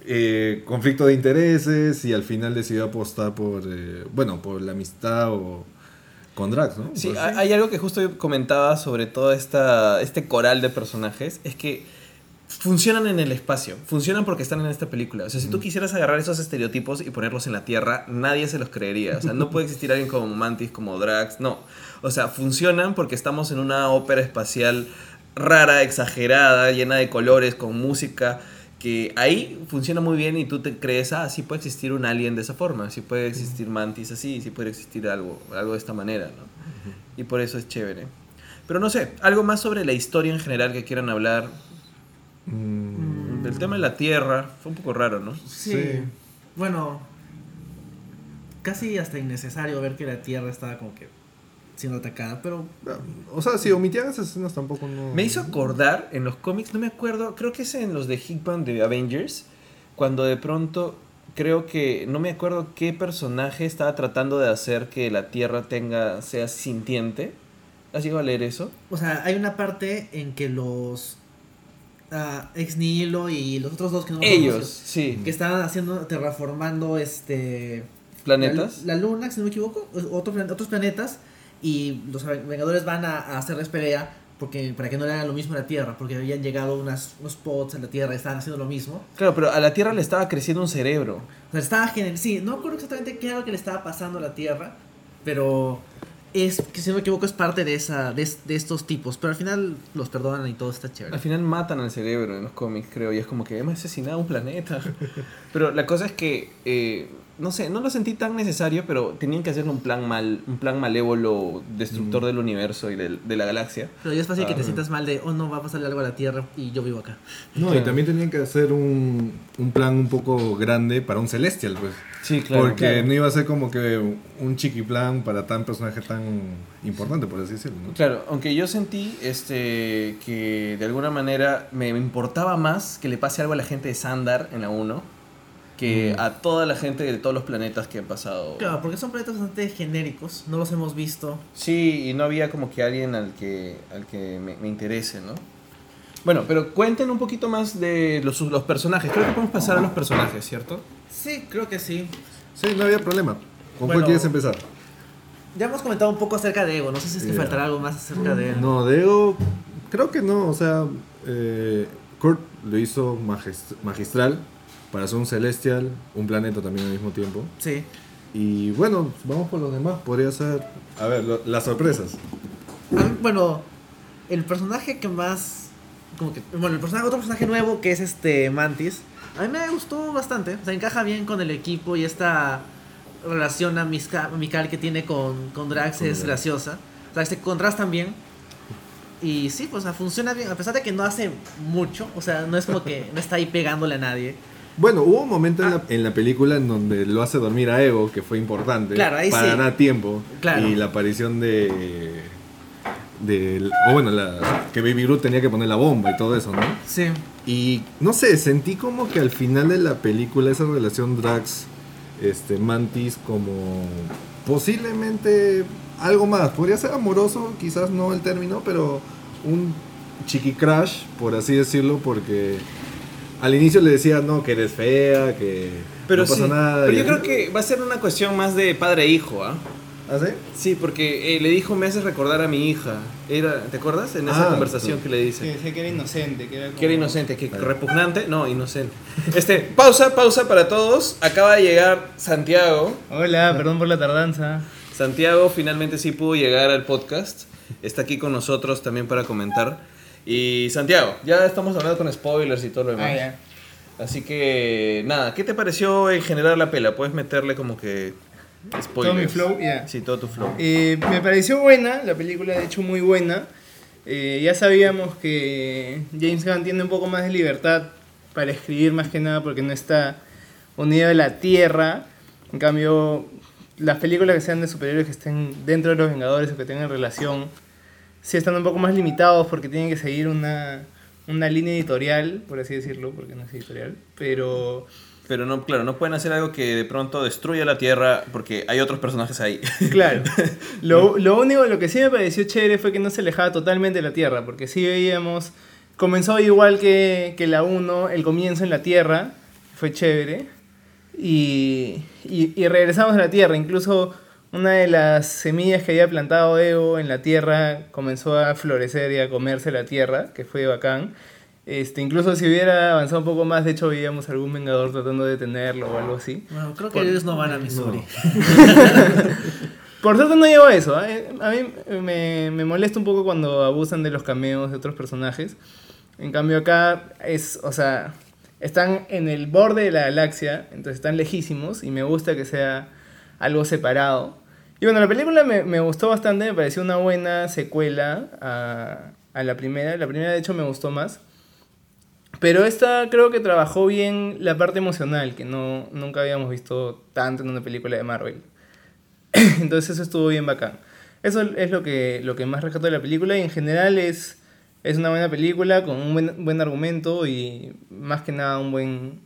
eh, conflicto de intereses y al final decidió apostar por, eh, bueno, por la amistad o con Drax, ¿no? Sí, Pues, hay hay algo que justo comentaba sobre todo esta, este coral de personajes, es que funcionan en el espacio, funcionan porque están en esta película. O sea, si tú quisieras agarrar esos estereotipos y ponerlos en la Tierra, nadie se los creería. O sea, no puede existir alguien como Mantis, como Drax, no. O sea, funcionan porque estamos en una ópera espacial rara, exagerada, llena de colores, con música que ahí funciona muy bien y tú te crees, ah, sí puede existir un alien de esa forma, sí puede existir mantis así, sí puede existir algo, algo de esta manera, ¿no? Y por eso es chévere. Pero no sé, algo más sobre la historia en general que quieran hablar. mm, Del tema de la Tierra, fue un poco raro, ¿no? Sí. Sí. Bueno, casi hasta innecesario ver que la Tierra estaba como que siendo atacada, pero o sea, si omitían esas escenas tampoco no... Me hizo acordar en los cómics, no me acuerdo, creo que es en los de Hickman de Avengers, cuando de pronto creo que no me acuerdo qué personaje estaba tratando de hacer que la Tierra tenga sea sintiente. ¿Has llegado a leer eso? O sea, hay una parte en que los a Ex Nihilo y los otros dos que no me Ellos, sí. que estaban haciendo, terraformando este Planetas. La, la luna, si no me equivoco, otro plan- otros planetas y los Vengadores van a, a hacerles pelea porque para que no le hagan lo mismo a la Tierra, porque habían llegado unas, unos pods a la Tierra y estaban haciendo lo mismo. Claro, pero a la Tierra le estaba creciendo un cerebro. O sea, estaba gener- sí, no recuerdo exactamente qué era lo que le estaba pasando a la Tierra, pero es que si no me equivoco es parte de esa de, de estos tipos, pero al final los perdonan y todo está chévere. Al final matan al cerebro en los cómics, creo, y es como que hemos asesinado un planeta. Pero la cosa es que, eh, no sé, no lo sentí tan necesario, pero tenían que hacer un plan mal, un plan malévolo, destructor del universo y del- de la galaxia. Pero ya es fácil que te Ah. sientas mal de, oh no, va a pasarle algo a la Tierra y yo vivo acá. No, y Claro. también tenían que hacer un, un plan un poco grande para un Celestial, pues. Sí, Porque no iba a ser como que un chiqui plan para tan personaje tan importante, por así decirlo, ¿no? Claro, aunque yo sentí este que de alguna manera me, me importaba más que le pase algo a la gente de Sandar en la 1 que Mm. a toda la gente de todos los planetas que han pasado. Claro, porque son planetas bastante genéricos, no los hemos visto. Sí, y no había como que alguien al que, al que me, me interese, ¿no? Bueno, pero cuenten un poquito más de los, los personajes. Creo que podemos pasar a los personajes, ¿cierto? Sí, creo que sí. Sí, no había problema. ¿Con Bueno. cuál quieres empezar? Ya hemos comentado un poco acerca de Ego, no sé si es que Ya. faltará algo más acerca de él. No, Dego, creo que no. O sea, eh, Kurt lo hizo magist- magistral para hacer un Celestial, un planeta también al mismo tiempo. Sí. Y bueno, vamos por los demás. Podría ser. A ver, lo- las sorpresas. A mí, bueno, el personaje que más. Como que, bueno, el personaje, otro personaje nuevo que es este Mantis. A mí me gustó bastante. O sea, encaja bien con el equipo y esta relación amical que tiene con, con Drax Con es Drax. graciosa. O sea, se contrastan bien. Y sí, pues o sea, funciona bien. A pesar de que no hace mucho. O sea, no es como que no está ahí pegándole a nadie. Bueno, hubo un momento en, la, en la película en donde lo hace dormir a Ego, que fue importante. Claro, ahí para sí. ganar tiempo. Claro. Y la aparición de. del- o bueno, la, que Baby Groot tenía que poner la bomba y todo eso, ¿no? Sí. Y no sé, sentí como que al final de la película esa relación Drax este Mantis como posiblemente algo más, podría ser amoroso, quizás no el término, pero un chiqui crash, por así decirlo, porque al inicio le decía, "No, que eres fea, que Pero no pasa sí, nada." Pero yo creo que va a ser una cuestión más de padre e hijo, ¿ah? ¿Ah, sí? Sí, porque eh, le dijo, me haces recordar a mi hija. Era, ¿Te acuerdas? En esa Ah, conversación sí. que le Que dice. decía que era inocente, que era como... Que era inocente, que repugnante. No, inocente. Este, pausa, pausa para todos. Acaba de llegar Santiago. Hola, perdón por la tardanza. Santiago finalmente sí pudo llegar al podcast. Está aquí con nosotros también para comentar. Y Santiago, ya estamos hablando con spoilers y todo lo demás. Ah, ya. Así que, nada, ¿qué te pareció en general la pela? Puedes meterle como que spoilers. Todo mi flow, ya. Sí, todo tu flow. Eh, me pareció buena, la película de hecho muy buena. Eh, ya sabíamos que James Gunn tiene un poco más de libertad para escribir más que nada porque no está unido a la Tierra. En cambio, las películas que sean de superhéroes que estén dentro de los Vengadores o que tengan relación, sí están un poco más limitados porque tienen que seguir una, una línea editorial, por así decirlo, porque no es editorial. Pero Pero no, claro, no pueden hacer algo que de pronto destruya la Tierra porque hay otros personajes ahí. Claro. Lo, lo único, lo que sí me pareció chévere fue que no se alejaba totalmente de la Tierra, porque sí veíamos, comenzó igual que, que la 1, el comienzo en la Tierra, fue chévere, y, y, y regresamos a la Tierra, incluso una de las semillas que había plantado Ego en la Tierra comenzó a florecer y a comerse la Tierra, que fue bacán. Este, incluso si hubiera avanzado un poco más, de hecho veíamos algún Vengador tratando de detenerlo o algo así. Bueno, creo que ellos no van a Missouri. Por suerte no llegó a eso. ¿eh? A mí me, me molesta un poco cuando abusan de los cameos de otros personajes. En cambio acá es, o sea, están en el borde de la galaxia, entonces están lejísimos y me gusta que sea algo separado. Y bueno, la película me, me gustó bastante, me pareció una buena secuela a, a la primera. La primera de hecho me gustó más. Pero esta creo que trabajó bien la parte emocional, que no, nunca habíamos visto tanto en una película de Marvel. Entonces eso estuvo bien bacán. Eso es lo que, lo que más rescato de la película y en general es, es una buena película con un buen, buen argumento y más que nada un buen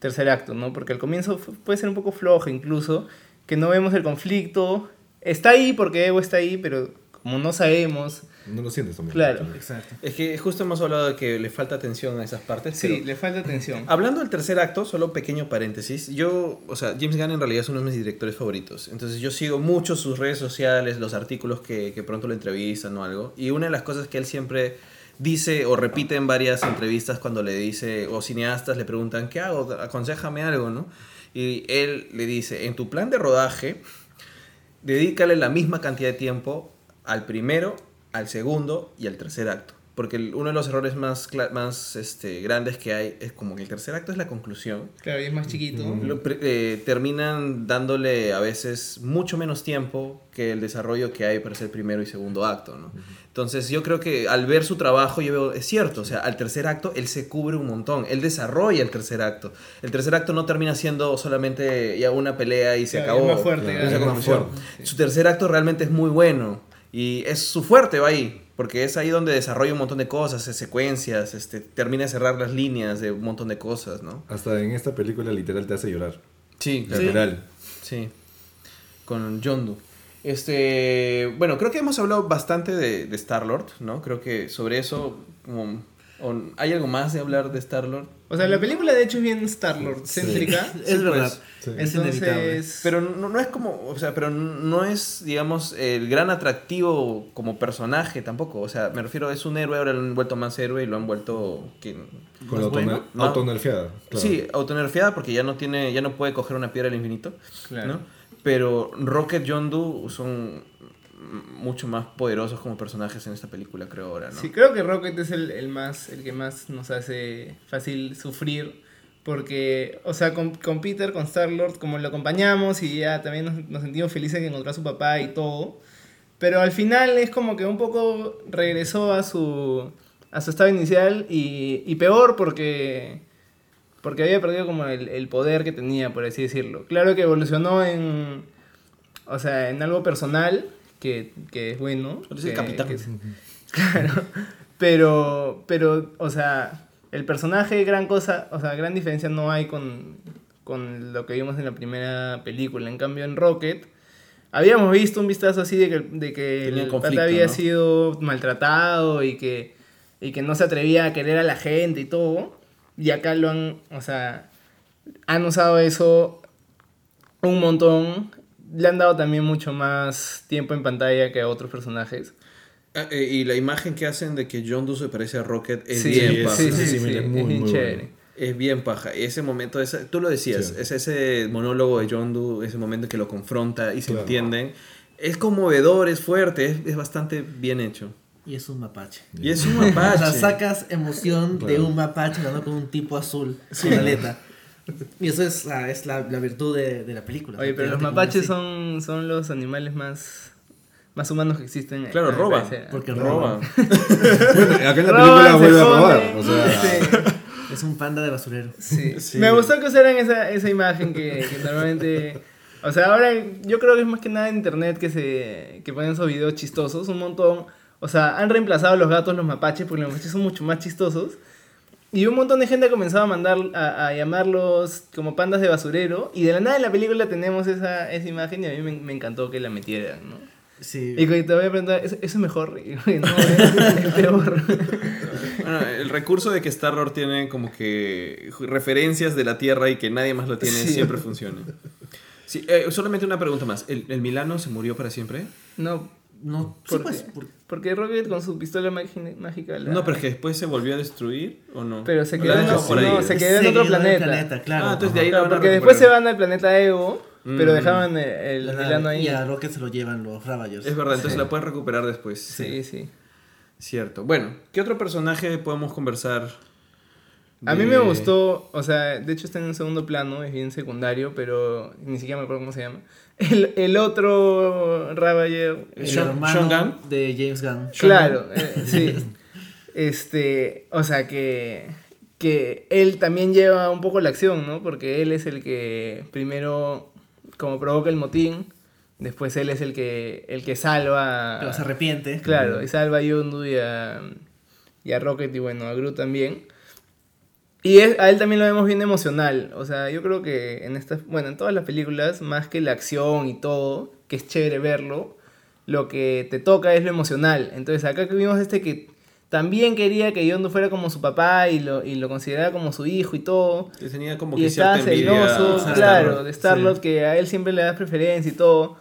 tercer acto, ¿no? Porque al comienzo puede ser un poco flojo incluso, que no vemos el conflicto. Está ahí porque Ego está ahí, pero como no sabemos no lo sientes también. Claro. Exacto. Es que justo hemos hablado de que le falta atención a esas partes. Sí, pero- le falta atención. Hablando del tercer acto, solo pequeño paréntesis. Yo, o sea, James Gunn en realidad es uno de mis directores favoritos. Entonces yo sigo mucho sus redes sociales, los artículos que, que pronto lo entrevistan o algo. Y una de las cosas que él siempre dice o repite en varias entrevistas cuando le dice, o cineastas le preguntan, ¿qué hago? Aconsejame algo, ¿no? Y él le dice, en tu plan de rodaje, dedícale la misma cantidad de tiempo al primero, al segundo y al tercer acto. Porque uno de los errores más, este, grandes que hay es como que el tercer acto es la conclusión. Claro, y es más chiquito. Lo eh, terminan dándole a veces mucho menos tiempo que el desarrollo que hay para hacer primero y segundo acto. ¿no? Entonces yo creo que al ver su trabajo yo veo, es cierto, o sea, al tercer acto él se cubre un montón, él desarrolla el tercer acto. El tercer acto no termina siendo solamente ya una pelea y se Claro, acabó. es más fuerte, Claro, más fuerte. Su tercer acto realmente es muy bueno y es su fuerte va ahí. Porque es ahí donde desarrolla un montón de cosas, hace secuencias, este, termina de cerrar las líneas de un montón de cosas, ¿no? Hasta en esta película literal te hace llorar. Sí, Literal. Sí, con Yondu. Este, bueno, creo que hemos hablado bastante de, Star-Lord, ¿no? Creo que sobre eso, como, ¿hay algo más de hablar de Star-Lord? O sea, la película de hecho es bien Star-Lord céntrica. Es verdad. Sí. Es inevitable. Entonces, Pero no, no es como, o sea, pero no es, digamos, el gran atractivo como personaje tampoco. O sea, me refiero, es un héroe, ahora lo han vuelto más héroe y lo han vuelto... Que, Con la bueno, autoner- ¿no? autonerfeada. claro. Sí, autonerfeada porque ya no tiene, ya no puede coger una piedra del infinito, Claro. ¿no? Pero Rocket y Yondu son mucho más poderosos como personajes en esta película, creo ahora, ¿no? Sí, creo que Rocket es el, el más, el que más nos hace fácil sufrir. Porque, o sea, con, con Peter, con Star-Lord, como lo acompañamos y ya también nos, nos sentimos felices de encontrar a su papá y todo. Pero al final es como que un poco regresó a su, a su estado inicial y, y peor porque, porque había perdido como el, el poder que tenía, por así decirlo. Claro que evolucionó en, o sea, en algo personal, que, que es bueno. Él es el que- capitán. que es- Claro. Pero, pero, o sea, el personaje, gran cosa, o sea, gran diferencia no hay con, con lo que vimos en la primera película. En cambio, en Rocket, habíamos visto un vistazo así de que, de que el pata había ¿no? sido maltratado y que, y que no se atrevía a querer a la gente y todo. Y acá lo han, o sea, han usado eso un montón. Le han dado también mucho más tiempo en pantalla que a otros personajes. Ah, eh, y la imagen que hacen de que Yondu se parece a Rocket es Sí, bien sí, paja. sí, sí, sí, sí, es muy, muy chévere. bueno. Es bien paja. Ese momento, ese, tú lo decías, Sí. es ese monólogo de Yondu, ese momento en que lo confronta y se Claro. entienden. Es conmovedor, es fuerte, es, es bastante bien hecho. Y es un mapache. Y es un O sea, mapache. sacas emoción de Claro. un mapache hablando con un tipo azul con aleta. Y eso es, ah, es la, la virtud de, de la película. Oye, pero los mapaches son, son los animales más, más humanos que existen. Claro, a mi roba. parecer. Porque Roba. roba. Bueno, acá en la Roban, película vuelve a robar. esconden. O sea, Sí, Es un panda de basurero. sí. Sí. Me gustó que usaran esa, esa imagen que, que normalmente... O sea, ahora yo creo que es más que nada en internet que se que ponen esos videos chistosos, un montón. O sea, han reemplazado a los gatos los mapaches porque los mapaches son mucho más chistosos. Y un montón de gente ha comenzado a mandar, a, a llamarlos como pandas de basurero. Y de la nada en la película tenemos esa, esa imagen y a mí me, me encantó que la metieran, ¿no? Sí. Y te voy a preguntar, ¿eso, es mejor? Y, no, es, es peor. Bueno, el recurso de que Star-Lord tiene como que referencias de la Tierra y que nadie más lo tiene Sí. siempre funciona. Sí, eh, solamente una pregunta más. ¿El, el Milano se murió para siempre? No, No, sí, ¿Por pues, qué? por- porque Rocket con su pistola mágica... la- No, pero es que después se volvió a destruir o no. Pero se ¿O quedó, en, no, por ahí? no, se quedó en otro planeta. claro. Ah, entonces de ahí Claro, lo van a porque después se van al planeta Ego, pero Mm. dejaban el, el Milano ahí. Y a Rocket se lo llevan los Ravagers. Es verdad, entonces Sí. la puedes recuperar después. Sí, sí. Cierto. Bueno, ¿qué otro personaje podemos conversar? A mí me gustó, o sea, de hecho está en un segundo plano, es bien secundario, pero ni siquiera me acuerdo cómo se llama. El, el otro Ravager, El Sean- hermano Sean Gunn. de James Gunn. Claro, eh, sí. Este, o sea que, que él también lleva un poco la acción, ¿no? Porque él es el que primero como provoca el motín, después él es el que el que salva Pero se arrepiente. Claro, y salva a Yondu y a, y a Rocket y bueno, a Groot también. Y es- a él también lo vemos bien emocional. O sea, yo creo que en estas, bueno, en todas las películas, más que la acción y todo, que es chévere verlo, lo que te toca es lo emocional. Entonces acá que vimos este que también quería que Yondu fuera como su papá y lo, y lo consideraba como su hijo y todo. Que tenía como Y que estaba cierta envidia. celoso, claro, de Star-Lord, que a él siempre le da preferencia y todo.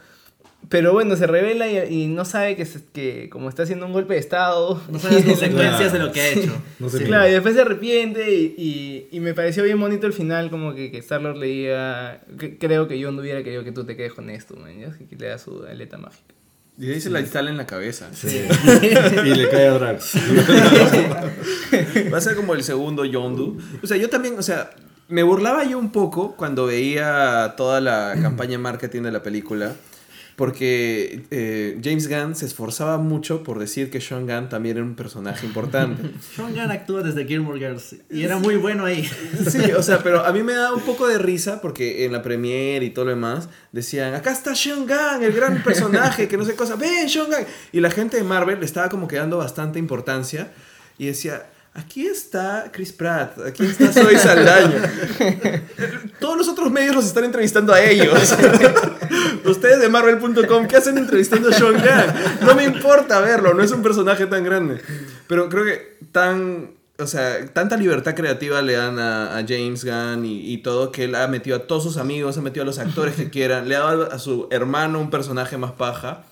Pero bueno, se revela y, y no sabe que, se- que como está haciendo un golpe de estado. No sabe las consecuencias de lo que ha hecho. No sé. Sí. Claro, y después se arrepiente y, y, y me pareció bien bonito el final, como que, que Star-Lord le diga, que- creo que yo no hubiera querido que tú te quedes con esto, man, ¿ya? y que le da su aleta mágica. Y ahí se la instala en la cabeza. Sí. y le cae a Drax. Va a ser como el segundo Yondu. O sea, yo también, o sea, me burlaba yo un poco cuando veía toda la campaña de marketing de la película. Porque eh, James Gunn se esforzaba mucho por decir que Sean Gunn también era un personaje importante. Sean Gunn actúa desde Gilmore Girls y era muy bueno ahí. Sí, o sea, pero a mí me da un poco de risa porque en la premiere y todo lo demás decían, acá está Sean Gunn, el gran personaje, que no sé cosa, ven Sean Gunn. Y la gente de Marvel le estaba como que dando bastante importancia y decía, aquí está Chris Pratt, aquí está Zoe Saldaña. Todos los otros medios los están entrevistando a ellos. Ustedes de Marvel.com, ¿qué hacen entrevistando a Sean Gunn? No me importa verlo, no es un personaje tan grande. Pero creo que tan o sea, tanta libertad creativa le dan a, a James Gunn y, y todo que él ha metido a todos sus amigos, ha metido a los actores que quieran, le ha dado a su hermano un personaje más paja.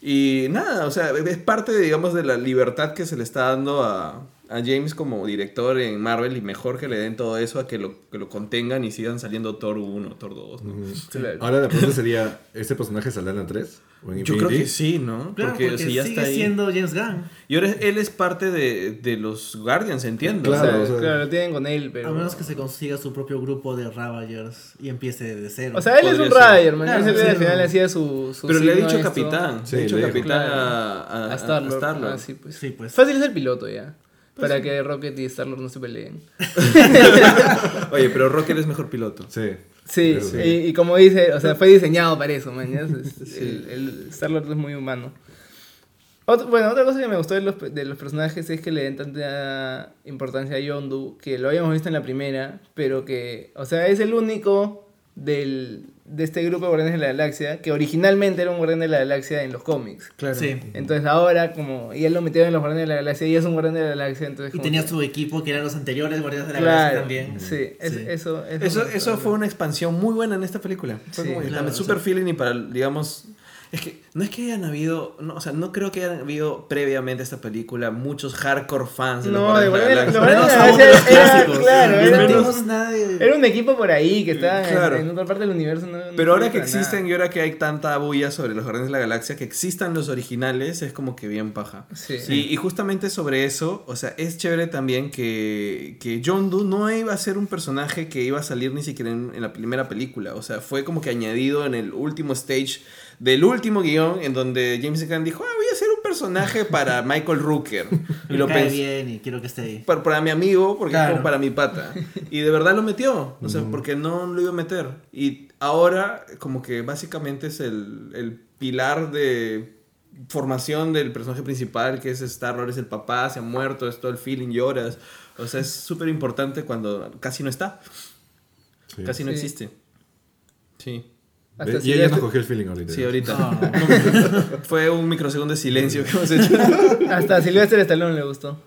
Y nada, o sea, es parte, digamos, de la libertad que se le está dando a, a James como director en Marvel y mejor que le den todo eso a que lo, que lo contengan y sigan saliendo Thor 1, Thor 2. ¿no? Claro. Ahora la pregunta sería, ¿este personaje saldrá en la 3? ¿O en Yo creo que sí, ¿no? Claro, porque, si ya sigue está ahí. siendo James Gunn. Y ahora él es parte de, de los Guardians, entiendo. O sea, Claro, o sea- claro, lo tienen con él, pero... A menos que se consiga su propio grupo de Ravagers y empiece de cero. O sea, él es un. Rider, man. Claro, Él al final hacía su, su Pero le ha dicho esto capitán. Sí, le ha dicho capitán Claro. a, a, a Star-Lord. Ah, sí, pues. Sí, pues. Fácil es el piloto ya. Para que Rocket y Star-Lord no se peleen. Oye, pero Rocket es mejor piloto. Sí. Sí, Pero- Y, y como dice, o sea, fue diseñado para eso, man. Es- El, el Star-Lord es muy humano. Bueno, otra cosa que me gustó de los, de los personajes es que le den tanta importancia a Yondu, que lo habíamos visto en la primera, pero que, o sea, es el único del, de este grupo de Guardianes de la Galaxia que originalmente era un Guardián de la Galaxia en los cómics. Claro. Sí. Entonces ahora, como, y él lo metieron en los Guardianes de la Galaxia y es un Guardián de la Galaxia, entonces... Y tenía que- su equipo que eran los anteriores Guardianes de la Galaxia también. sí, es- Sí. eso... eso Eso, eso fue una expansión muy buena en esta película. Fue Sí, como que claro, también o super sea- feeling y para, digamos... Es que no es que hayan habido, no, o sea, no creo que hayan habido previamente a esta película muchos hardcore fans de No, Guardianes de Guardianes los Guardianes de clásicos. claro, No de- Era un equipo por ahí que estaba en- Claro. en, otra parte del universo. no- Pero ahora que nada. existen y ahora que hay tanta bulla sobre los Guardianes de la Galaxia, que existan los originales es como que bien paja. Sí. Y, y justamente sobre eso, o sea, es chévere también que, que John Doe no iba a ser un personaje que iba a salir ni siquiera en, en la primera película. O sea, fue como que añadido en el último stage del último guion, en donde James Gunn dijo, ah, voy a hacer un personaje para Michael Rooker. Y lo cae bien y quiero que esté ahí. Para, para mi amigo, porque es como para mi pata. Y de verdad lo metió. O sea, porque no lo iba a meter. Y ahora, como que básicamente es el, el pilar de formación del personaje principal, que es Star-Lord, es el papá, se ha muerto, es todo el feeling, lloras. O sea, es súper importante cuando casi no está. Sí. Casi no Sí. existe. Sí. Hasta y ella nos cogió el feeling ahorita. Sí, ahorita. No. Fue un microsegundo de silencio que hemos hecho. Hasta a Sylvester Stallone le gustó.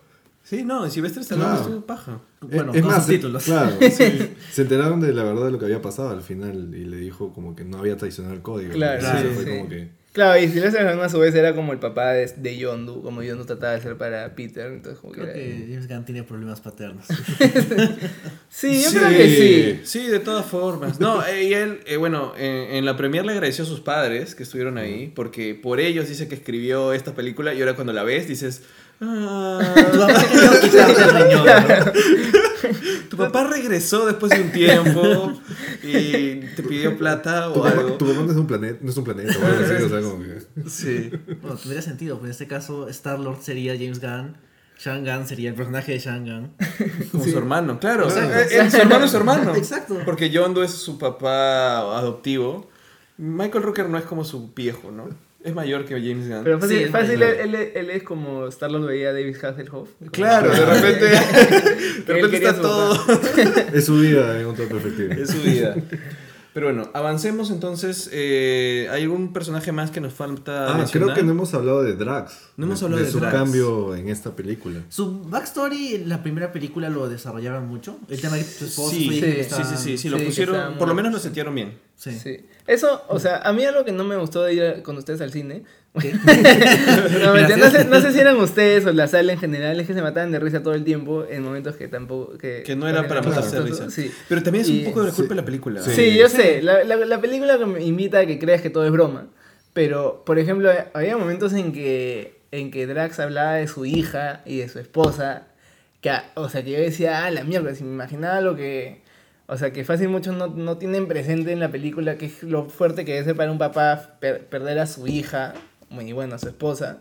Sí, no, si ves Stallone Claro. estuvo paja. Bueno, es con más, subtítulos. Claro, se enteraron de la verdad de lo que había pasado al final y le dijo como que no había traicionado el código. Claro, Entonces sí, fue sí. como que... Claro, y Sylvester Stallone a su vez era como el papá de, de Yondu, como Yondu trataba de ser para Peter. Entonces, como que Creo era- que James Gunn tiene problemas paternos. Sí, yo creo que sí. Sí, de todas formas. No, eh, y él, eh, bueno, en, en la premier le agradeció a sus padres que estuvieron ahí, porque por ellos dice que escribió esta película y ahora cuando la ves dices, Tu "Ah, papá quería quitarte el riñón, ¿no? tu papá regresó después de un tiempo y te pidió plata Tu o papá, algo. tu papá no es un planeta, no es un planeta o algo así, o sea, como que... Sí. Bueno, tendría sentido, pues en este caso Star-Lord sería James Gunn, Shang Gunn sería el personaje de Shang Gunn. Como su hermano, claro. o sea, Claro. su hermano es su hermano. Exacto. Porque John Doe es su papá adoptivo. Michael Rooker no es como su viejo, ¿no? Es mayor que James Gunn. Pero fácil, Sí, es fácil él, él- él es como Star-Lord veía a David Hasselhoff. Claro, de repente, de repente está todo. Es su vida en otra perspectiva. Es su vida. Pero bueno, avancemos entonces. eh, ¿Hay algún personaje más que nos falta Ah, mencionar? creo que no hemos hablado de Drax. No hemos de- hablado de de su Drax. cambio en esta película. Su backstory en la primera película lo desarrollaban mucho. El tema de su esposo, Sí, sí, sí, sí, sí, sí, lo pusieron, por lo menos lo sintieron bien. Sí. Sí. Eso, o sea, a mí algo que no me gustó de ir a- con ustedes al cine. no, sé, no sé si eran ustedes o la sala en general, es que se mataban de risa todo el tiempo en momentos que tampoco. Que, Que no era para matarse de risa. Sí. Pero también es un poco de la culpa sí. de la película. Sí. Sí, yo sé. La, la, la película que me invita a que creas que todo es broma. Pero, por ejemplo, había momentos en que, en que Drax hablaba de su hija y de su esposa. Que, o sea, que yo decía, ah, la mierda, si me imaginaba lo que. O sea, que fácil muchos no, no tienen presente en la película que es lo fuerte que debe ser para un papá per- perder a su hija, y bueno, a su esposa.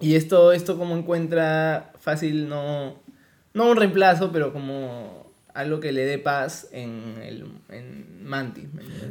Y esto, esto como encuentra fácil, no, no un reemplazo, pero como algo que le dé paz en, el, en.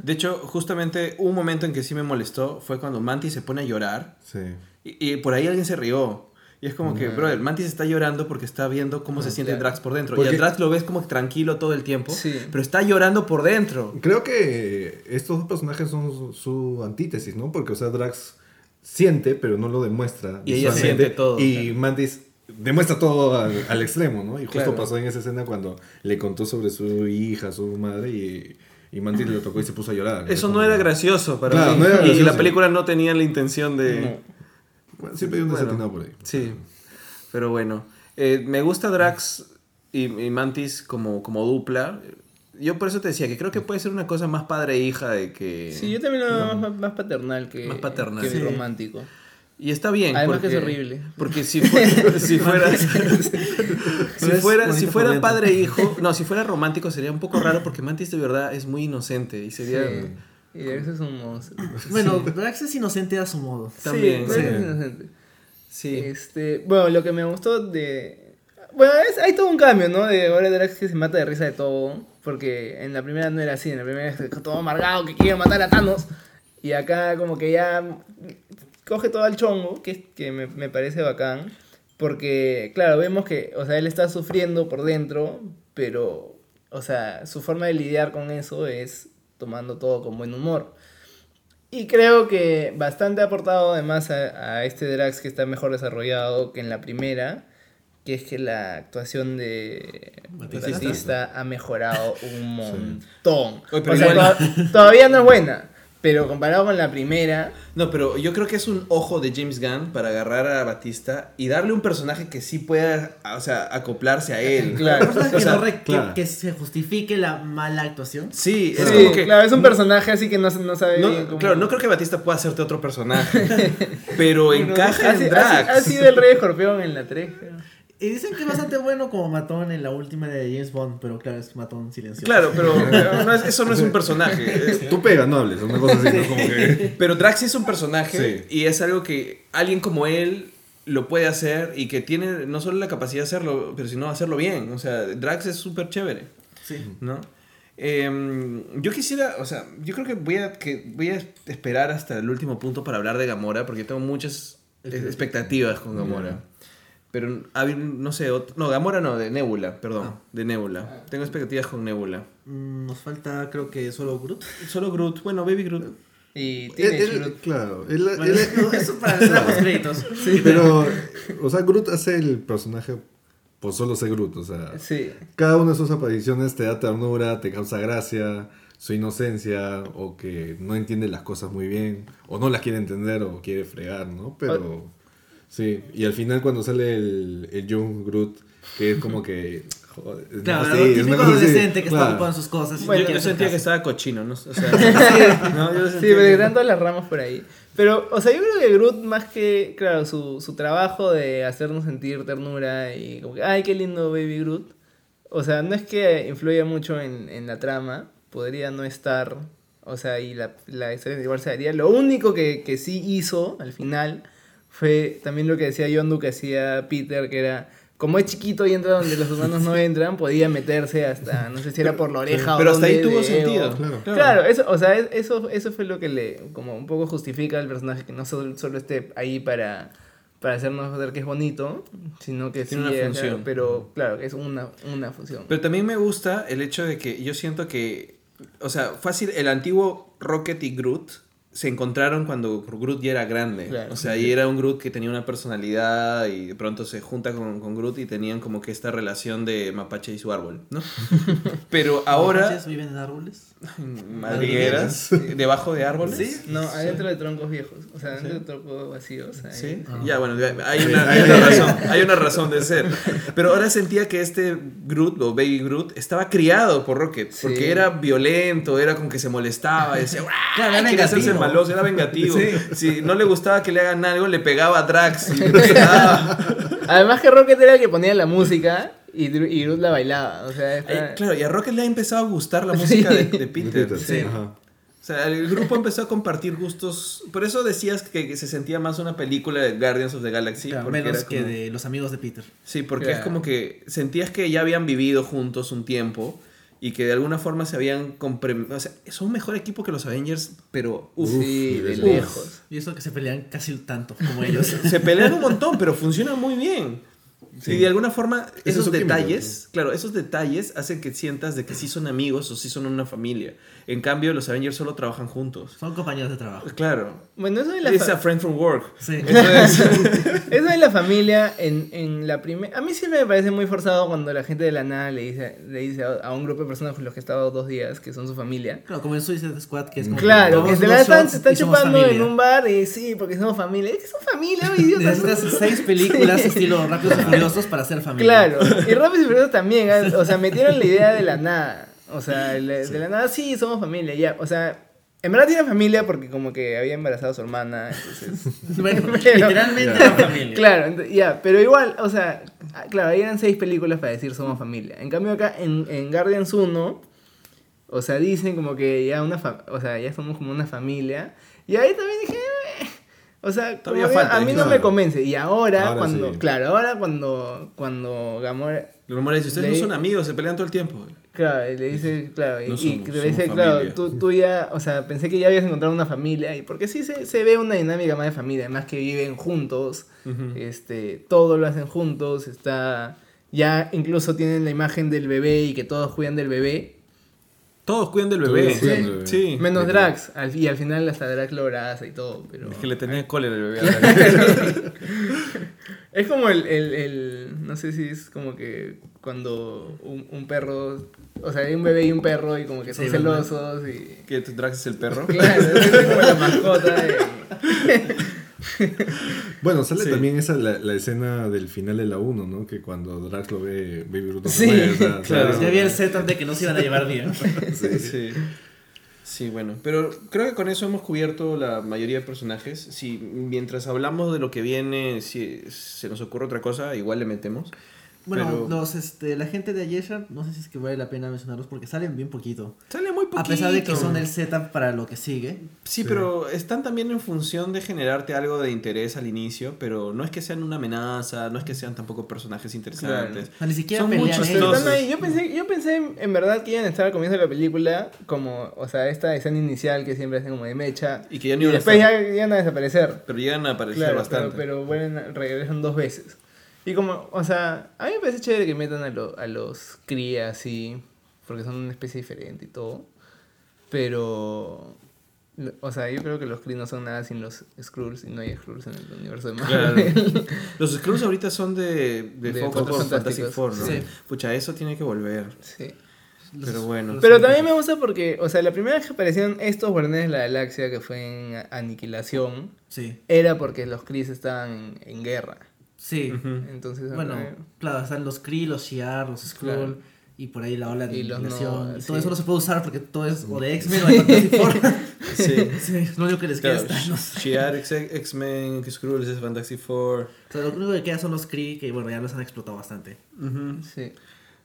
De hecho, justamente un momento en que sí me molestó fue cuando Mantis se pone a llorar Sí. y, y por ahí alguien se rió. Y es como que, brother, Mantis está llorando porque está viendo cómo se siente claro. Drax por dentro. Y a Drax lo ves como tranquilo todo el tiempo, Sí. pero está llorando por dentro. Creo que estos dos personajes son su, su antítesis, ¿no? Porque, o sea, Drax siente, pero no lo demuestra. Y ella siente todo. Y Mantis demuestra todo al, al extremo, ¿no? Y justo Claro. pasó en esa escena cuando le contó sobre su hija, su madre, y, y Mantis le tocó y se puso a llorar. Eso no era gracioso para Claro, mí. no era Y gracioso. la película no tenía la intención de... No. Bueno, siempre hay un Bueno. desatinado por ahí. Sí, pero bueno. Eh, me gusta Drax y, y Mantis como, como dupla. Yo por eso te decía que creo que puede ser una cosa más padre-hija de que... Sí, yo también lo veo más, más paternal que, Más paternal. que Sí. romántico. Y está bien. Además porque, que es horrible. Porque si fuera... si fuera, si fuera, si fuera dentro. padre-hijo... No, si fuera romántico sería un poco raro porque Mantis de verdad es muy inocente. Y sería... Sí. Y veces es un monstruo. Bueno, Drax es inocente a su modo. También, sí, sí. es inocente. Sí. Este, bueno, lo que me gustó de... Bueno, es- hay todo un cambio, ¿no? De ahora Drax que se mata de risa de todo. Porque en la primera no era así, en la primera es todo amargado que quiere matar a Thanos. Y acá como que ya coge todo al chongo, que, que me, me parece bacán. Porque, claro, vemos que, o sea, él está sufriendo por dentro, pero, o sea, su forma de lidiar con eso es tomando todo con buen humor. Y creo que bastante ha aportado además a, a este Drax que está mejor desarrollado que en la primera, que es que la actuación de Batista. Ha mejorado un montón. Oye, o sea, todavía no es buena, pero comparado con la primera, No, pero yo creo que es un ojo de James Gunn para agarrar a Batista y darle un personaje que sí pueda, o sea, acoplarse a él. Claro. Personas O que, sea, no que- claro. que se justifique la mala actuación. Sí, es sí, como que... claro, es un personaje así que no, no sabe no, bien cómo- Claro, no creo que Batista pueda hacerte otro personaje, pero encaja en Drax. Ha sido el rey escorpión en la 3. Y dicen que es bastante bueno como matón en la última de James Bond, pero claro, es matón silencioso. Claro, pero pero no es- eso no es un personaje. Tú pega, no hables, una cosa así, ¿no? Como que... pero Drax es un personaje Sí. y es algo que alguien como él lo puede hacer y que tiene no solo la capacidad de hacerlo, pero sino hacerlo bien. O sea, Drax es súper chévere. Sí. ¿no? Em, yo quisiera, o sea, yo creo que voy a, que voy a esperar hasta el último punto para hablar de Gamora, porque tengo muchas expectativas con Gamora. Pero, no sé, ot- no, Gamora no, de Nebula, perdón, de Nebula. Tengo expectativas con Nebula. Mm, Nos falta, creo que solo Groot. Solo Groot, bueno, Baby Groot. Y Él- tiene él- claro, él- Bueno, él- no, eso para los créditos. pero, o sea, Groot hace el personaje por solo ser Groot, o sea, Sí. cada una de sus apariciones te da ternura, te causa gracia, su inocencia, o que no entiende las cosas muy bien, o no las quiere entender, o quiere fregar, ¿no? Pero, sí, y al final cuando sale el, el Young Groot, que es como que... Joder, Claro, el es típico adolescente que está claro. ocupado en sus cosas. Bueno, no yo, sentía que estaba cochino, ¿no? O sea, no, yo Sí, pero que- las ramas por ahí. Pero, o sea, yo creo que Groot, más que, claro, su, su trabajo de hacernos sentir ternura y como que, ay, qué lindo Baby Groot. O sea, no es que influya mucho en, en la trama, podría no estar, o sea, y la, la historia igual se daría. Lo único que, que sí hizo al final fue también lo que decía Yondu que hacía Peter, que era, como es chiquito y entra donde los humanos no entran, podía meterse hasta, no sé si era por la oreja o Pero hasta ahí tuvo de sentido. Claro. Claro, eso, o sea, es- eso, eso fue lo que le, como un poco justifica al personaje, que no solo, solo esté ahí para, para hacernos ver que es bonito, sino que Tiene sí, una función. pero claro, que es una, una función. Pero también me gusta el hecho de que yo siento que o sea, fácil, el antiguo Rocket y Groot se encontraron cuando Groot ya era grande. Claro. O sea, y era un Groot que tenía una personalidad y de pronto se junta con, con Groot y tenían como que esta relación de mapache y su árbol, ¿no? Pero ahora, ¿Mapaches viven en árboles? madrigueras, debajo de árboles. ¿Sí? No, adentro de troncos viejos. O sea, adentro de troncos vacíos. ahí. Sí, Ah. ya bueno, hay una, hay una razón, hay una razón de ser. Pero ahora sentía que este Groot o Baby Groot estaba criado por Rocket, Sí. porque era violento, era como que se molestaba, decía, Claro, era vengativo. maloso, era vengativo. Sí. Si no le gustaba que le hagan algo, le pegaba a Drax y. Además que Rocket era el que ponía la música y, Dru- y Groot la bailaba. O sea, Ay, claro, y a Rocket le ha empezado a gustar la música de, de De Peter. Peter, Sí. ajá. O sea, el grupo empezó a compartir gustos. Por eso decías que, que se sentía más una película de Guardians of the Galaxy. Claro, porque menos era que como- de los amigos de Peter. Sí, porque Claro. es como que sentías que ya habían vivido juntos un tiempo y que de alguna forma se habían compre- O sea, son un mejor equipo que los Avengers, pero uf, sí, de uf. lejos. Y eso que se pelean casi tanto como ellos. se pelean un montón, pero funcionan muy bien. Sí. Y de alguna forma, es esos química, detalles, claro, esos detalles hacen que sientas de que sí son amigos o sí son una familia. En cambio, los Avengers solo trabajan juntos. Son compañeros de trabajo. Claro. Bueno, eso de la, It's fa- a friend from work. Sí. Eso es. eso de la familia en, en la primera... A mí siempre me parece muy forzado cuando la gente de la nada le dice, le dice a, a un grupo de personas con los que he estado dos días, que son su familia. Claro, como en Suicide Squad, que es como. Claro, que se la están, se están chupando en un bar y sí, porque somos familia. Es que son familia, ¿no, idiotas? Necesitas seis películas estilo Rápidos Furiosos para ser familia. Claro, y Rápidos y Furiosos también, ¿ah? o sea, metieron la idea de la nada. O sea, de la nada sí somos familia, ya. O sea, en verdad tiene familia porque como que había embarazado a su hermana, entonces... Bueno, Pero- literalmente la familia. Claro, ya, pero igual, o sea, ah, claro, ahí eran seis películas para decir somos familia. En cambio acá en, en Guardians 1, o sea, dicen como que ya una fa- o sea, ya somos como una familia. Y ahí también dije. O sea, Todavía como que falta, a mí no claro. me convence. Y ahora, Ahora cuando, sí. claro, ahora cuando, cuando Gamora, Los rumores ustedes Leí- no son amigos, se pelean todo el tiempo. claro, y le dice, claro, y, No y somos- que le dice, claro, tú, tú ya, o sea, pensé que ya habías encontrado una familia. Y porque sí se, se ve una dinámica más de familia, además que viven juntos. Ujú. este, todo lo hacen juntos, está, ya incluso tienen la imagen del bebé y que todos cuidan del bebé, Todos cuidan del bebé. Sí, del bebé. sí. menos. Drax, al- y al final hasta Drax lo abraza y todo, pero... Es que le tenía cólera el bebé. Es como el, el, el- no sé si es como que cuando un, un perro, o sea, hay un bebé y un perro y como que son Sí, celosos y... que Drax es el perro. Claro, es como la mascota de... Bueno, sale Sí. también esa la, la escena del final de la 1, ¿no? Que cuando Drax lo ve, Baby no Sí, o sea, claro. Ya había el setup de que no se iban a llevar bien. Sí, sí. Sí, bueno, pero creo que con eso hemos cubierto la mayoría de personajes. Si mientras hablamos de lo que viene, si se nos ocurre otra cosa, igual le metemos. Bueno, Pero- los, este, la gente de Ayesha, no sé si es que vale la pena mencionarlos porque salen bien poquito. Sale muy poquito. A pesar de que son el setup para lo que sigue. Sí, pero están también en función de generarte algo de interés al inicio, pero no es que sean una amenaza, no es que sean tampoco personajes interesantes. Ni siquiera Son pelean muchos ellos. ahí. Yo pensé, yo pensé en, verdad que iban a estar al comienzo de la película como, o sea, esta escena inicial que siempre hacen como de mecha. Y que ya no Y iban a después estar. ya iban a desaparecer. Pero llegan a aparecer Claro, bastante. pero, pero vuelven a- regresan dos veces. Y como, o sea, a mí me parece chévere que metan a, lo- a los cría así, porque son una especie diferente y todo. Pero, o sea, yo creo que los Kree no son nada sin los Skrulls y no hay Skrulls en el universo de Claro. Marvel. Los Skrulls ahorita son de, de, De Fox Fantastic Fantásticos. Four, ¿no? Sí. Pucha, eso tiene que volver. sí. Pero bueno. Pero también me gusta porque, o sea, la primera vez que aparecieron estos Guardianes de la Galaxia, que fue en Aniquilación, Sí, era porque los Kree estaban en, en guerra. Sí. Entonces, Bueno, claro, están los Kree, los Shi'ar, los Skrull. Claro. Y por ahí la ola de no, aniquilación. y todo sí. eso no se puede usar porque todo es o de X-Men o de Fantastic Four. Sí. sí, es lo único que les queda Claro, es Thanos. Shi'ar, X- X-Men, Skrulls es Fantastic Four. O sea, lo único que queda son los Kree que, bueno, ya los han explotado bastante. sí.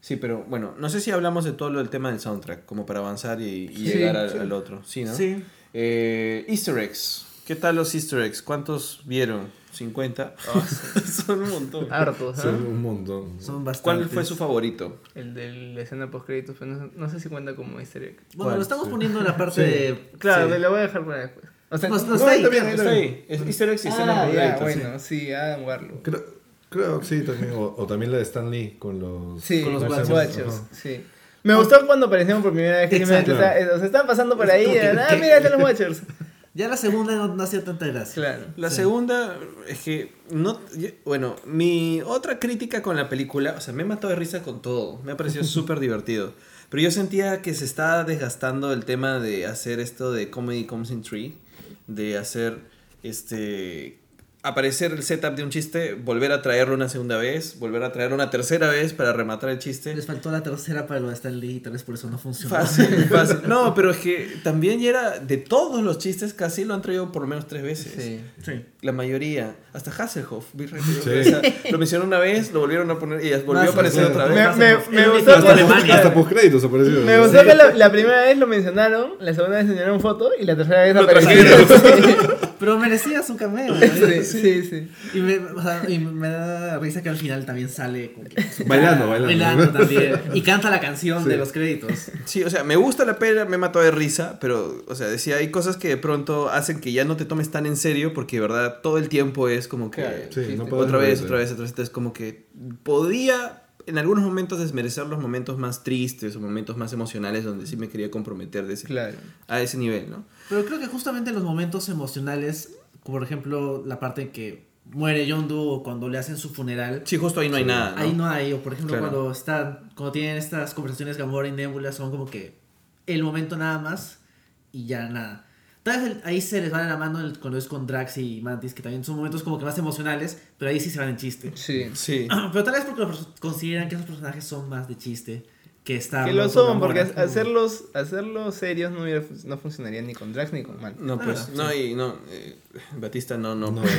Sí, pero bueno, no sé si hablamos de todo lo del tema del soundtrack, como para avanzar y, y Sí, llegar al, sí. al otro. Sí, ¿no? Sí. Eh, Easter eggs. ¿Qué tal los Easter eggs? ¿Cuántos vieron? ¿50? Ah, son un montón. Hartos, ¿ah? son un montón. Son bastantes. ¿Cuál fue su favorito? El de la escena post créditos, pero no, no sé si cuenta como easter egg. Bueno, ¿Cuál? lo estamos Sí. poniendo en la parte Sí. de. Claro, sí. me lo voy a dejar para después. O sea, No, no, No, está ahí. está bien, está está ahí. ahí. Easter eggs y escena Ah, post ya, créditos, sí. bueno, sí, Adam Warlock. Creo, creo que sí, también. O, o también la de Stan Lee con los. Sí, Con los guachos. sí. Me gustó cuando aparecieron por primera vez que Exacto. está- o sea, estaban pasando por ahí. ah, mira, están los Watchers. Ya la segunda no, no hacía tanta gracia. Claro. La Sí. segunda es que no bueno, mi otra crítica con la película, o sea, me he matado de risa con todo, me ha parecido súper divertido, pero yo sentía que se estaba desgastando el tema de hacer esto de comedy comes in tree, de hacer este aparecer el setup de un chiste, volver a traerlo una segunda vez, volver a traerlo una tercera vez para rematar el chiste. Les faltó la tercera para lo de Stan Lee y tal vez por eso no funcionó. Fácil, fácil. No, pero es que también ya era de todos los chistes casi lo han traído por lo menos tres veces. Sí. Sí. La mayoría, hasta Hasselhoff, Sí. o sea, lo mencionó una vez, lo volvieron a poner y volvió Más a aparecer otra vez. Me, me, me gustó Hasta, hasta postcréditos apareció. me gustó que la, la primera vez lo mencionaron, la segunda vez enseñaron foto y la tercera vez Lo apareció. Pero merecía su cameo. Sí, sí, sí. Y me, o sea, y me da risa que al final también sale como que su Bailando, cara, bailando. también. Y canta la canción Sí. de los créditos. Sí, o sea, me gusta la pena, me mató de risa, pero, o sea, decía, hay cosas que de pronto hacen que ya no te tomes tan en serio, porque de verdad todo el tiempo es como que... Claro. Sí, no Sí, puedo otra vez, otra vez, otra vez. Entonces, como que podía en algunos momentos desmerecer los momentos más tristes o momentos más emocionales donde sí me quería comprometer de ese, Claro. a ese nivel, ¿no? Pero creo que justamente en los momentos emocionales, como por ejemplo la parte en que muere Doe o cuando le hacen su funeral, Sí, justo ahí no hay nada, ¿no? ahí no hay. O por ejemplo Claro. cuando están, cuando tienen estas conversaciones Gamora y Nebula son como que el momento nada más y ya nada. Tal vez el- ahí se les va de la mano el- cuando es con Drax y Mantis, que también son momentos como que más emocionales, pero ahí sí se van en chiste. Sí. Sí. Pero tal vez porque consideran que esos personajes son más de chiste que Star Que lo son, porque hacerlos, hacerlos serios no, hubiera no funcionaría ni con Drax ni con Mal. No, pues, Ah, no, y no, eh, Batista no, no. No.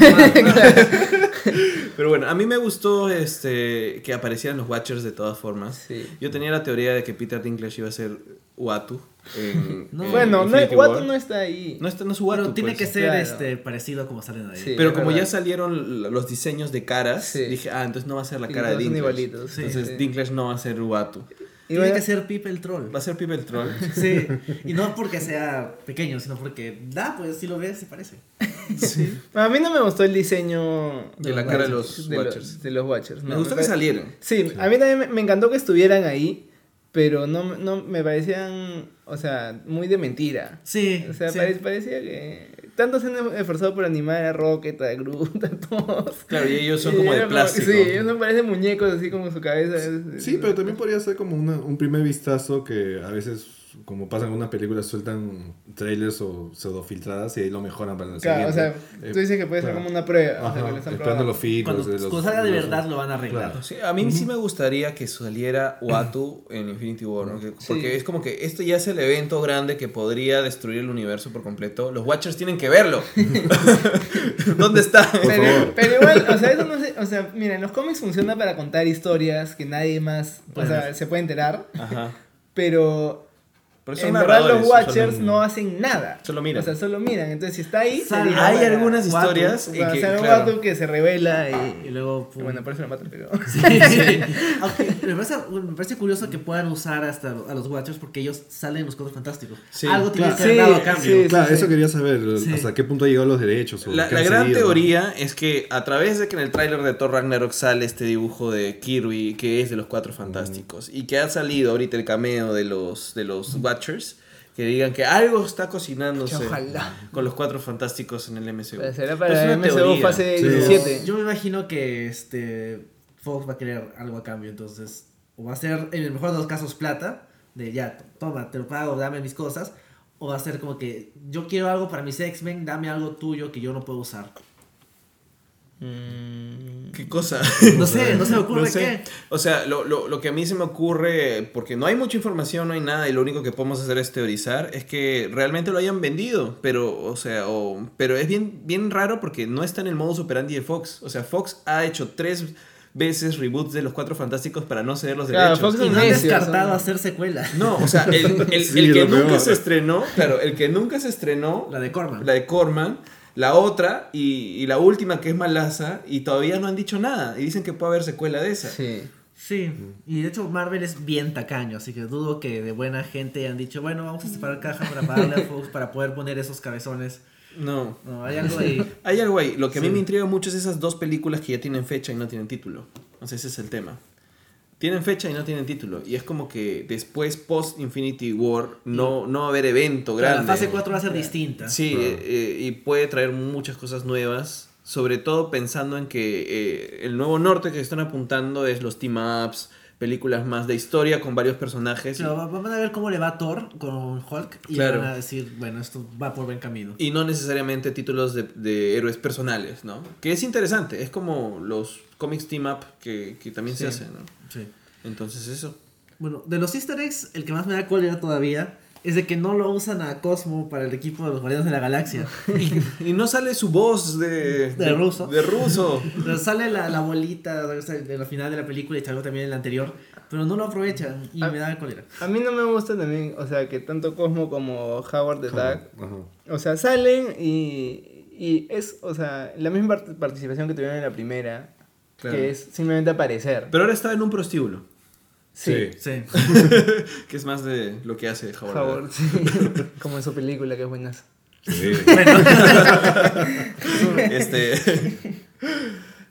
Pero bueno, a mí me gustó este que aparecieran los Watchers de todas formas. Sí. Yo tenía la teoría de que Peter Dinklage iba a ser Uatu. En, No. en Bueno, no, Infinity War. no está ahí. No está, no es tiene pues. que ser Claro. este parecido a como salen ahí. Sí. Pero como verdad. ya salieron los diseños de caras, Sí. dije, ah, entonces no va a ser la Y cara de Dinklage. sí, entonces sí. Dinklage no va a ser Uatu. Y Tiene que ser Pipe el troll. Va a ser Pipe el Troll. Sí, y no porque sea pequeño, sino porque da, pues si lo ves se parece. sí. a mí no me gustó el diseño De la cara de los de Watchers. de los Watchers. Me no, gustó que salieran. Sí, a mí también me, me encantó que estuvieran ahí, pero no, no me parecían, o sea, muy de mentira. Sí, O sea, sí. pare- parecía que tanto se han esforzado por animar a Rocket, a Groot, a todos. Claro, y ellos son Y como de plástico. Sí, ellos me parecen muñecos así como su cabeza. es- Sí, pero también podría ser como una- un primer vistazo que a veces, como pasa en algunas películas, sueltan trailers o pseudofiltradas y ahí lo mejoran para la Claro, o sea, siguiente. tú dices que puede ser claro. como una prueba. o sea, Ajá, que lo están esperando los filtros. Cuando, de los- cuando salga de los- verdad lo van a arreglar. Claro. Sí, a mí sí me gustaría que saliera Uatu en Infinity War, ¿no? Que- porque Sí. es como que esto ya es el evento grande que podría destruir el universo por completo. Los Watchers tienen que verlo. ¿Dónde está? Pero, igual, o sea, eso no sé, o sea, mira, en los cómics funciona para contar historias que nadie más, o sea, se puede enterar, Ajá. pero Pero son en verdad los Watchers solo- no hacen nada. Solo miran. O sea, solo miran. Entonces, si está ahí, Sal- Hay para- algunas Watu, historias y que, o sea, un claro, Watu que se revela y, Y luego. pum. bueno, por eso lo matan, pero... Sí, sí. Aunque me, parece, me parece curioso que puedan usar hasta a los Watchers porque ellos salen en los cuadros fantásticos. Sí, Algo tiene claro. que haber dado a cambio. sí, Claro, eso quería saber, Sí. hasta qué punto han llegado los derechos. o La, la gran ¿no? teoría es que a través de que en el tráiler de Thor Ragnarok sale este dibujo de Kirby que es de los Cuatro Fantásticos y que ha salido ahorita el cameo de los, de los Watchers, que digan que algo está cocinándose ojalá. con los Cuatro Fantásticos en el MCU. Será Pero para una MCU teoría. fase Sí. 17. Yo me imagino que este Fox va a querer algo a cambio, entonces o va a ser en el mejor de los casos plata, de ya, to- toma, te lo pago, dame mis cosas, o va a ser como que yo quiero algo para mis X-Men, dame algo tuyo que yo no puedo usar. Mm, ¿Qué cosa? No sé, no se me ocurre No sé. qué. O sea, lo, lo- lo que a mí se me ocurre, porque no hay mucha información, no hay nada, y lo único que podemos hacer es teorizar, es que realmente lo hayan vendido, pero, o sea, o- pero es bien, bien raro porque no está en el modus operandi de Fox. O sea, Fox ha hecho tres veces reboots de los Cuatro Fantásticos para no ceder los Claro, derechos. Fox Y no necios, descartado hacer secuela. No, o sea, el, el- Sí, el que nunca peor. se estrenó, claro, el que nunca se estrenó, La de Corman. la de Corman, la otra y, y la última que es Malaza, y todavía no han dicho nada, y dicen que puede haber secuela de esa. Sí. Sí, y de hecho Marvel es bien tacaño, así que dudo que de buena gente han dicho, bueno, vamos a separar caja para pagarle a Fox para poder poner esos cabezones. No. No, hay algo ahí. Hay algo ahí. Lo que a mí me intriga mucho es esas dos películas que ya tienen fecha y no tienen título. O sea, ese es el tema. Tienen fecha y no tienen título. Y es como que después, post Infinity War, no, no va a haber evento Pero grande. La fase 4 va a ser distinta. Sí, eh, eh, y puede traer muchas cosas nuevas. Sobre todo pensando en que eh, el nuevo norte que están apuntando es los team-ups, películas más de historia con varios personajes. Pero va- van a ver cómo le va a Thor con Hulk y Claro. van a decir, bueno, esto va por buen camino. Y no necesariamente títulos de, de héroes personales, ¿no? Que es interesante, es como los cómics team up que, que también se Sí. hacen, ¿no? Sí. Entonces eso. Bueno, de los easter eggs, el que más me da cólera todavía es de que no lo usan a Cosmo para el equipo de los Guardianes de la Galaxia. Y no sale su voz de... De ruso. De ruso. Pero sale la, la bolita de la final de la película y algo también en la anterior, pero no lo aprovechan y Ah. me da cólera. A mí no me gusta también, o sea, que tanto Cosmo como Howard the Duck, o sea, salen y, y es, o sea, la misma part- participación que tuvieron en la primera, Claro. que es simplemente aparecer. Pero ahora está en un prostíbulo, sí, Sí. que es más de lo que hace Howard. Howard, sí. como en su película, que es buena. Sí. este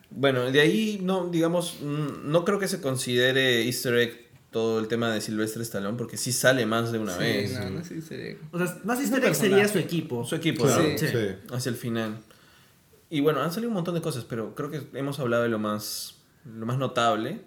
bueno de ahí no digamos mm, no creo que se considere Easter egg todo el tema de Silvestre Stallone porque sí sale más de una vez no, no sé, sería- O sea, más Es easter egg sería su equipo. su equipo Claro, ¿no? Sí. sí. hacia el final y bueno han salido un montón de cosas pero creo que hemos hablado de lo más lo más notable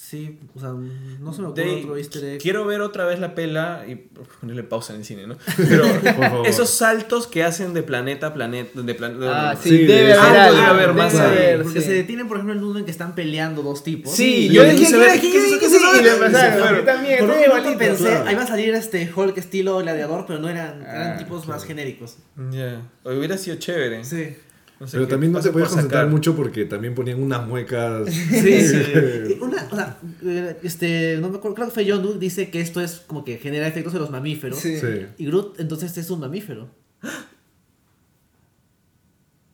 Sí, o sea, no se me De- ocurre otro easter egg. quiero ver otra vez la pela y ponerle pausa en el cine no pero favor. esos saltos que hacen de planeta a planeta de plan- Ah, de- sí, Sí, debe de- haber Ah, algo. debe haber más debe haber, Porque sí. se detienen, por ejemplo, en uno en que están peleando dos tipos. Sí, yo dije, quise ¿qué ver- ver? ¿qué ¿Qué es eso? es ¿Qué es eso? Y también, Por un momento pensé, ahí va a salir este Hulk estilo gladiador, pero no eran, eran Ah, tipos más genéricos. ya hubiera sido chévere Sí. No sé Pero qué también no se podía concentrar sacar. mucho porque también ponían unas muecas. Sí, sí. Una, o sea, eh, este, no me acuerdo, creo que fue John Doe, dice que esto es como que genera efectos en los mamíferos. Sí. Sí. Y Groot entonces es un mamífero.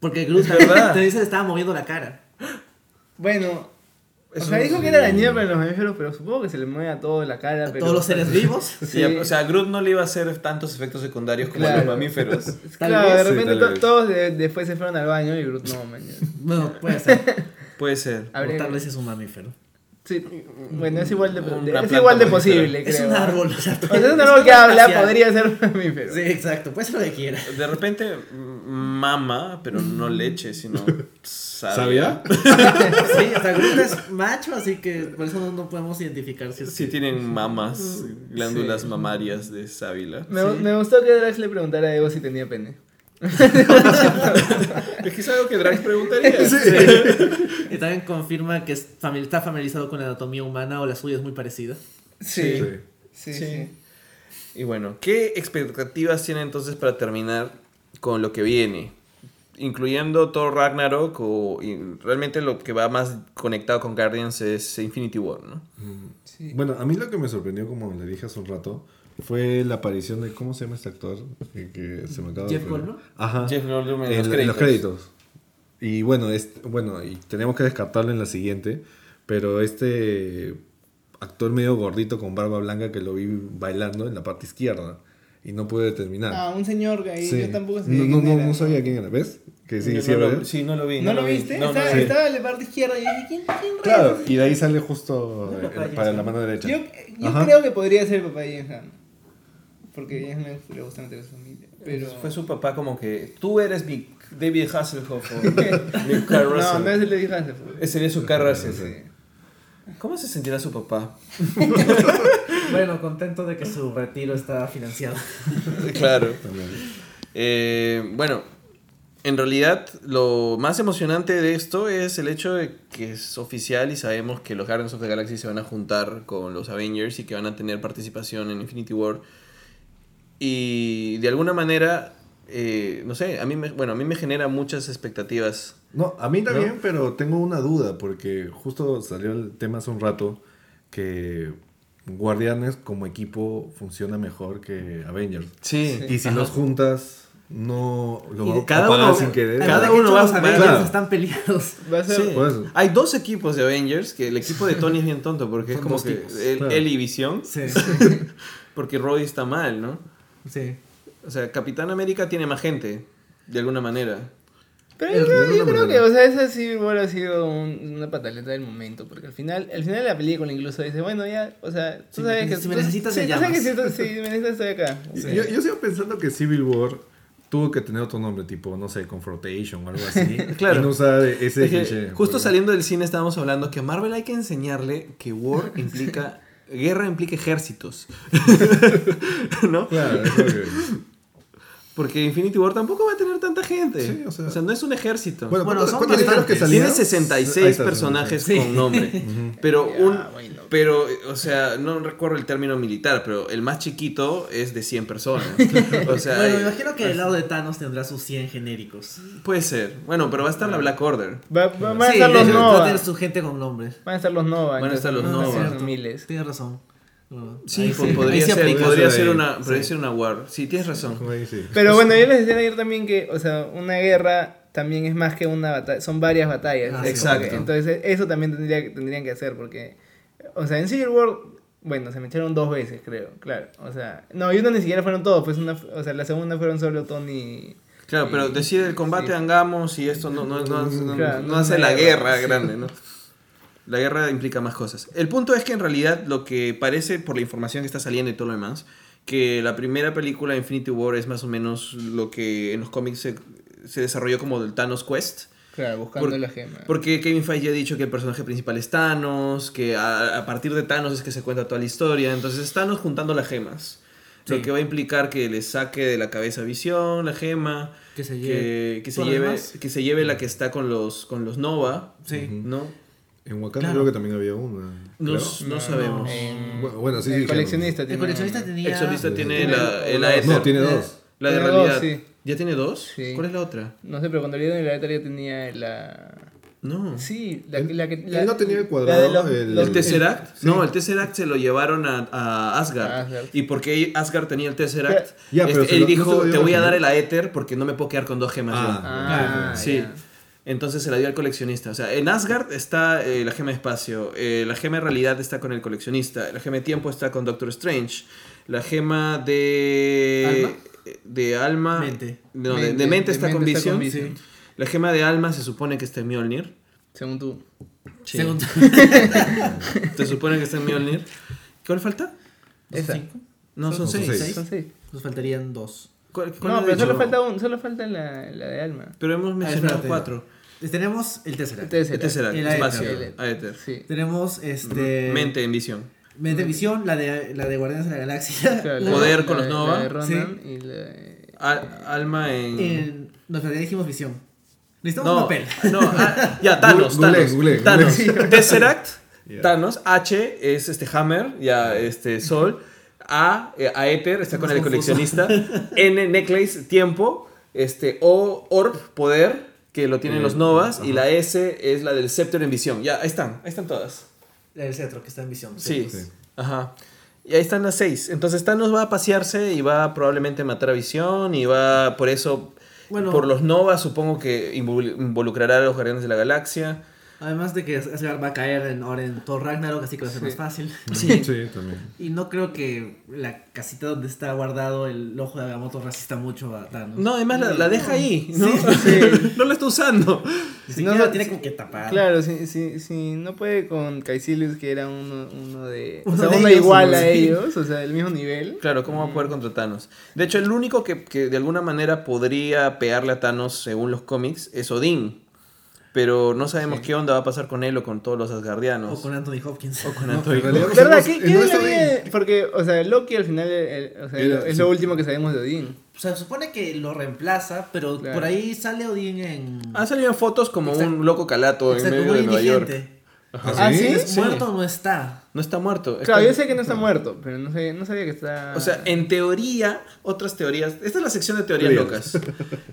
Porque Groot verdad. te dice que estaba moviendo la cara. Bueno, o sea, dijo que era dañino para los mamíferos, pero supongo que se le mueve a todo la cara. A pero- todos los seres vivos. Sí, o sea, a Groot no le iba a hacer tantos efectos secundarios como a Claro. los mamíferos. Tal Claro, de vez. Sí, repente to- vez. todos de- después se fueron al baño y Groot no, man. Bueno, puede ser. Puede ser. O tal vez es un mamífero. Sí, bueno, es igual de, Una es igual de posible, Es creo. un árbol. O sea, O sea, es un árbol que habla, espacial. podría ser mamífero. Sí, exacto. Puede ser lo que quiera. De repente mm, mama, pero no leche, sino ¿Sabía? sabia. Sí, o sea, Groot es macho, así que por eso no, no podemos identificar si es Sí tienen mamas, glándulas Sí. mamarias de sábila. Me, Sí. me gustó que Drax le preguntara a Ego si tenía pene. Es que es algo que Drax preguntaría. Y también confirma que está familiarizado con la anatomía humana o la suya es muy parecida. Sí. Sí. Sí, Sí. sí. Y bueno, ¿qué expectativas tiene entonces para terminar con lo que viene? Incluyendo Thor Ragnarok o y realmente lo que va más conectado con Guardians es Infinity War, ¿no? Sí. Bueno, a mí lo que me sorprendió, como le dije hace un rato, fue la aparición de. ¿Cómo se llama este actor? Que, que se me acaba Jeff. Goldblum. Ajá. Jeff Goldblum en En, los en créditos. los créditos. Y bueno, este, bueno, y tenemos que descartarlo en la siguiente. Pero este actor medio gordito con barba blanca que lo vi bailando en la parte izquierda. Y no pude determinar. Ah, un señor ahí Sí. yo tampoco sabía no, no, quién no, era, no sabía quién era. ¿Ves? Que sí, No sí, lo- ¿verdad? sí, no lo vi. ¿No, lo vi. viste? No, no estaba, estaba en la parte izquierda y dije, ¿quién, quién Claro, y de ahí sale justo No, eh, para la mano derecha. Yo, yo creo que podría ser papá de James. Porque a Gunn le gusta meter a su familia. Pero... Fue su papá como que tú eres mi David Hasselhoff o mi Carl No, Russell. no es el James Gunn. Ese sería su Carl Russell. Sí. ¿Cómo se sentirá su papá? Bueno, contento de que su retiro está financiado. claro. También. Eh, bueno, en realidad lo más emocionante de esto es el hecho de que es oficial y sabemos que los Guardians of the Galaxy se van a juntar con los Avengers y que van a tener participación en Infinity War. Y de alguna manera, eh, no sé, a mí me, bueno, a mí me genera muchas expectativas. No, a mí también, pero tengo una duda, porque justo salió el tema hace un rato que Guardianes como equipo funciona mejor que Avengers. Sí. Y si los juntas, no lo a cada uno- sin querer. cada uno va- Avengers claro. están peleados. Va a ser... Sí. Hay dos equipos de Avengers, que el equipo de Tony es bien tonto porque es como que él, claro. él y Visión, Sí. porque Roy está mal, ¿no? Sí. O sea, Capitán América tiene más gente, de alguna manera. Pero yo, creo, yo creo que, o sea, esa sí hubiera ha sido un- una pataleta del momento, porque al final, al final de la película incluso dice, bueno, ya, o sea, tú sabes que... si me necesitas, sí, sabes que si, llamas. tú- si me necesitas, estoy acá. Yo, yo sigo pensando que Civil War tuvo que tener otro nombre, tipo, no sé, Confrontation o algo así. Claro. Y no usar ese Es que cliché. justo porque- saliendo del cine estábamos hablando que a Marvel hay que enseñarle que war implica guerra implica ejércitos. ¿No? Claro, Porque Infinity War tampoco va a tener tanta gente. Sí, o sea- no es un ejército. Bueno, Bueno, ¿cuántos- son cuántos dijeron que? Tiene 66 Ahí está, personajes sí. con nombre. Pero un bueno. pero o sea, no recuerdo el término militar, pero el más chiquito es de 100 personas. O sea, Bueno, me imagino que el lado de Thanos tendrá sus 100 genéricos. puede ser. Bueno, pero va a estar la Black Order. Va- va- van a Sí, estar los hecho, va a Nova. tener su gente con nombres. Van a estar los Nova. Van a estar los entonces, Nova. miles. Tienes razón. Sí, podría se ser, podría una, Sí. podría ser una war. Sí, tienes razón. Pero bueno, yo les decía ayer también que, o sea, una guerra también es más que una batalla, son varias batallas. Ah, que- Exacto. entonces eso también tendría, tendrían que hacer porque, o sea, en Civil War, bueno, se me echaron dos veces, creo, claro. O sea, no, y uno ni siquiera fueron todos, pues una, o sea, la segunda fueron solo Tony. Claro, pero decir el combate sí. hagamos y esto no, no, no, no- Claro, no no hace la guerra guerra, sí. grande, ¿no? La guerra implica más cosas. El punto es que en realidad lo que parece por la información que está saliendo y todo lo demás, que la primera película Infinity War es más o menos lo que en los cómics se, se desarrolló como del Thanos Quest. Claro, buscando Por- la gema. Porque Kevin Feige ya ha dicho que el personaje principal es Thanos, que a, a partir de Thanos es que se cuenta toda la historia. Entonces es Thanos juntando las gemas. Lo Sí. que va a implicar que le saque de la cabeza Visión la gema. Que se que, lleve que se todo lo lleve que se lleve la que está con los con los Nova. Sí. ¿No? En Wakanda Claro. creo que también había una. No, no No, sabemos. en- Bueno, bueno, sí, el sí, coleccionista El tiene coleccionista una. tenía. El solista tiene sí. la, el No, Aether. No, tiene dos. La de Tiene dos, realidad. sí. ¿Ya tiene dos? Sí. ¿Cuál es la otra? No sé, pero cuando le dieron el Aether ya tenía la... No. Sí, la, Él- la que... él la- no tenía la de cuadrado los- el- los- ¿El Tesseract? Sí. No, el Tesseract se lo llevaron a, a Asgard. A Asgard. ¿Y porque Asgard tenía el Tesseract? Ya, pero este, se él lo- dijo, te voy a final". dar el Aether porque no me puedo quedar con dos gemas yo". Ah, Ah, Sí. ya. Entonces se la dio al coleccionista. O sea, en Asgard está eh, la gema de espacio, eh, la gema de realidad está con el coleccionista, la gema de tiempo está con Doctor Strange, la gema de ¿Alma? de alma, Mente. no, de- de, Mente, de está mente con está Vision. con Vision. La gema de alma se supone que está en Mjolnir. Según tú. Sí. Según- Se supone que está en Mjolnir. ¿Cuál falta? Esa. cinco? No, son, Son seis. seis. Son seis. Nos faltarían dos. ¿Cuál- cuál No, pero solo falta un, solo falta la, la de alma. Pero hemos mencionado espérate. cuatro. Tenemos el Tesseract. El Tesseract, El espacio, Aether. Sí. Tenemos este. Mente en visión. Mente Visión, la de, la de Guardianes de la Galaxia. Claro, Poder la con los Nova. La de Ronan y la de- Al- alma en... En, no, pero ya dijimos Visión. Necesitamos No, papel. no, ah, ya, Thanos, Google, Thanos, Google, Thanos. Google. Tesseract. Thanos, H es este Hammer, ya este Sol, A, eh, Aether, está con el confuso. coleccionista, N, Necklace, Tiempo, este, O, Orb, Poder, que lo tienen Eh, los Novas, y la S es la del Scepter en visión, ya, ahí están, ahí están todas. La del cetro, que está en Visión. Sí, Sí. ajá. Y ahí están las seis. Entonces Thanos va a pasearse y va a probablemente matar a Visión y va por eso, Bueno. por los Novas supongo que invol- involucrará a los Guardianes de la Galaxia. Además de que Asgard va a caer en, ahora en Thor Ragnarok, así que va a ser Sí. más fácil. Sí, también. Y no creo que la casita donde está guardado el ojo de Agamotto resista mucho a Thanos. No, además la, la deja ahí, ¿no? Sí. no la está usando. Si no, la tiene como que tapar. Claro, si, si, si no puede con Caecilius, que era uno, uno de. Uno o sea, de uno ellos, igual ¿no? a Sí. ellos, o sea, del mismo nivel. Claro, ¿cómo va a poder contra Thanos? De hecho, el único que, que de alguna manera podría pegarle a Thanos según los cómics es Odín. Pero no sabemos Sí. qué onda va a pasar con él o con todos los Asgardianos. O con Anthony Hopkins. O con No, Anthony en no ¿Verdad? sabemos- ¿Qué, eh, qué la vida Porque, o sea, Loki al final el- o sea, Era- es sí. lo último que sabemos de Odín. O sea, se supone que lo reemplaza, pero Claro. por ahí sale Odín en. Han salido fotos como Exacto. un loco calato en medio de Nueva York. ¿Ah, sí? ¿Es Sí. muerto o no está? No está muerto. Claro, está- yo sé que no está muerto, pero no, sé, no sabía que está. O sea, en teoría, otras teorías. Esta es la sección de teorías locas.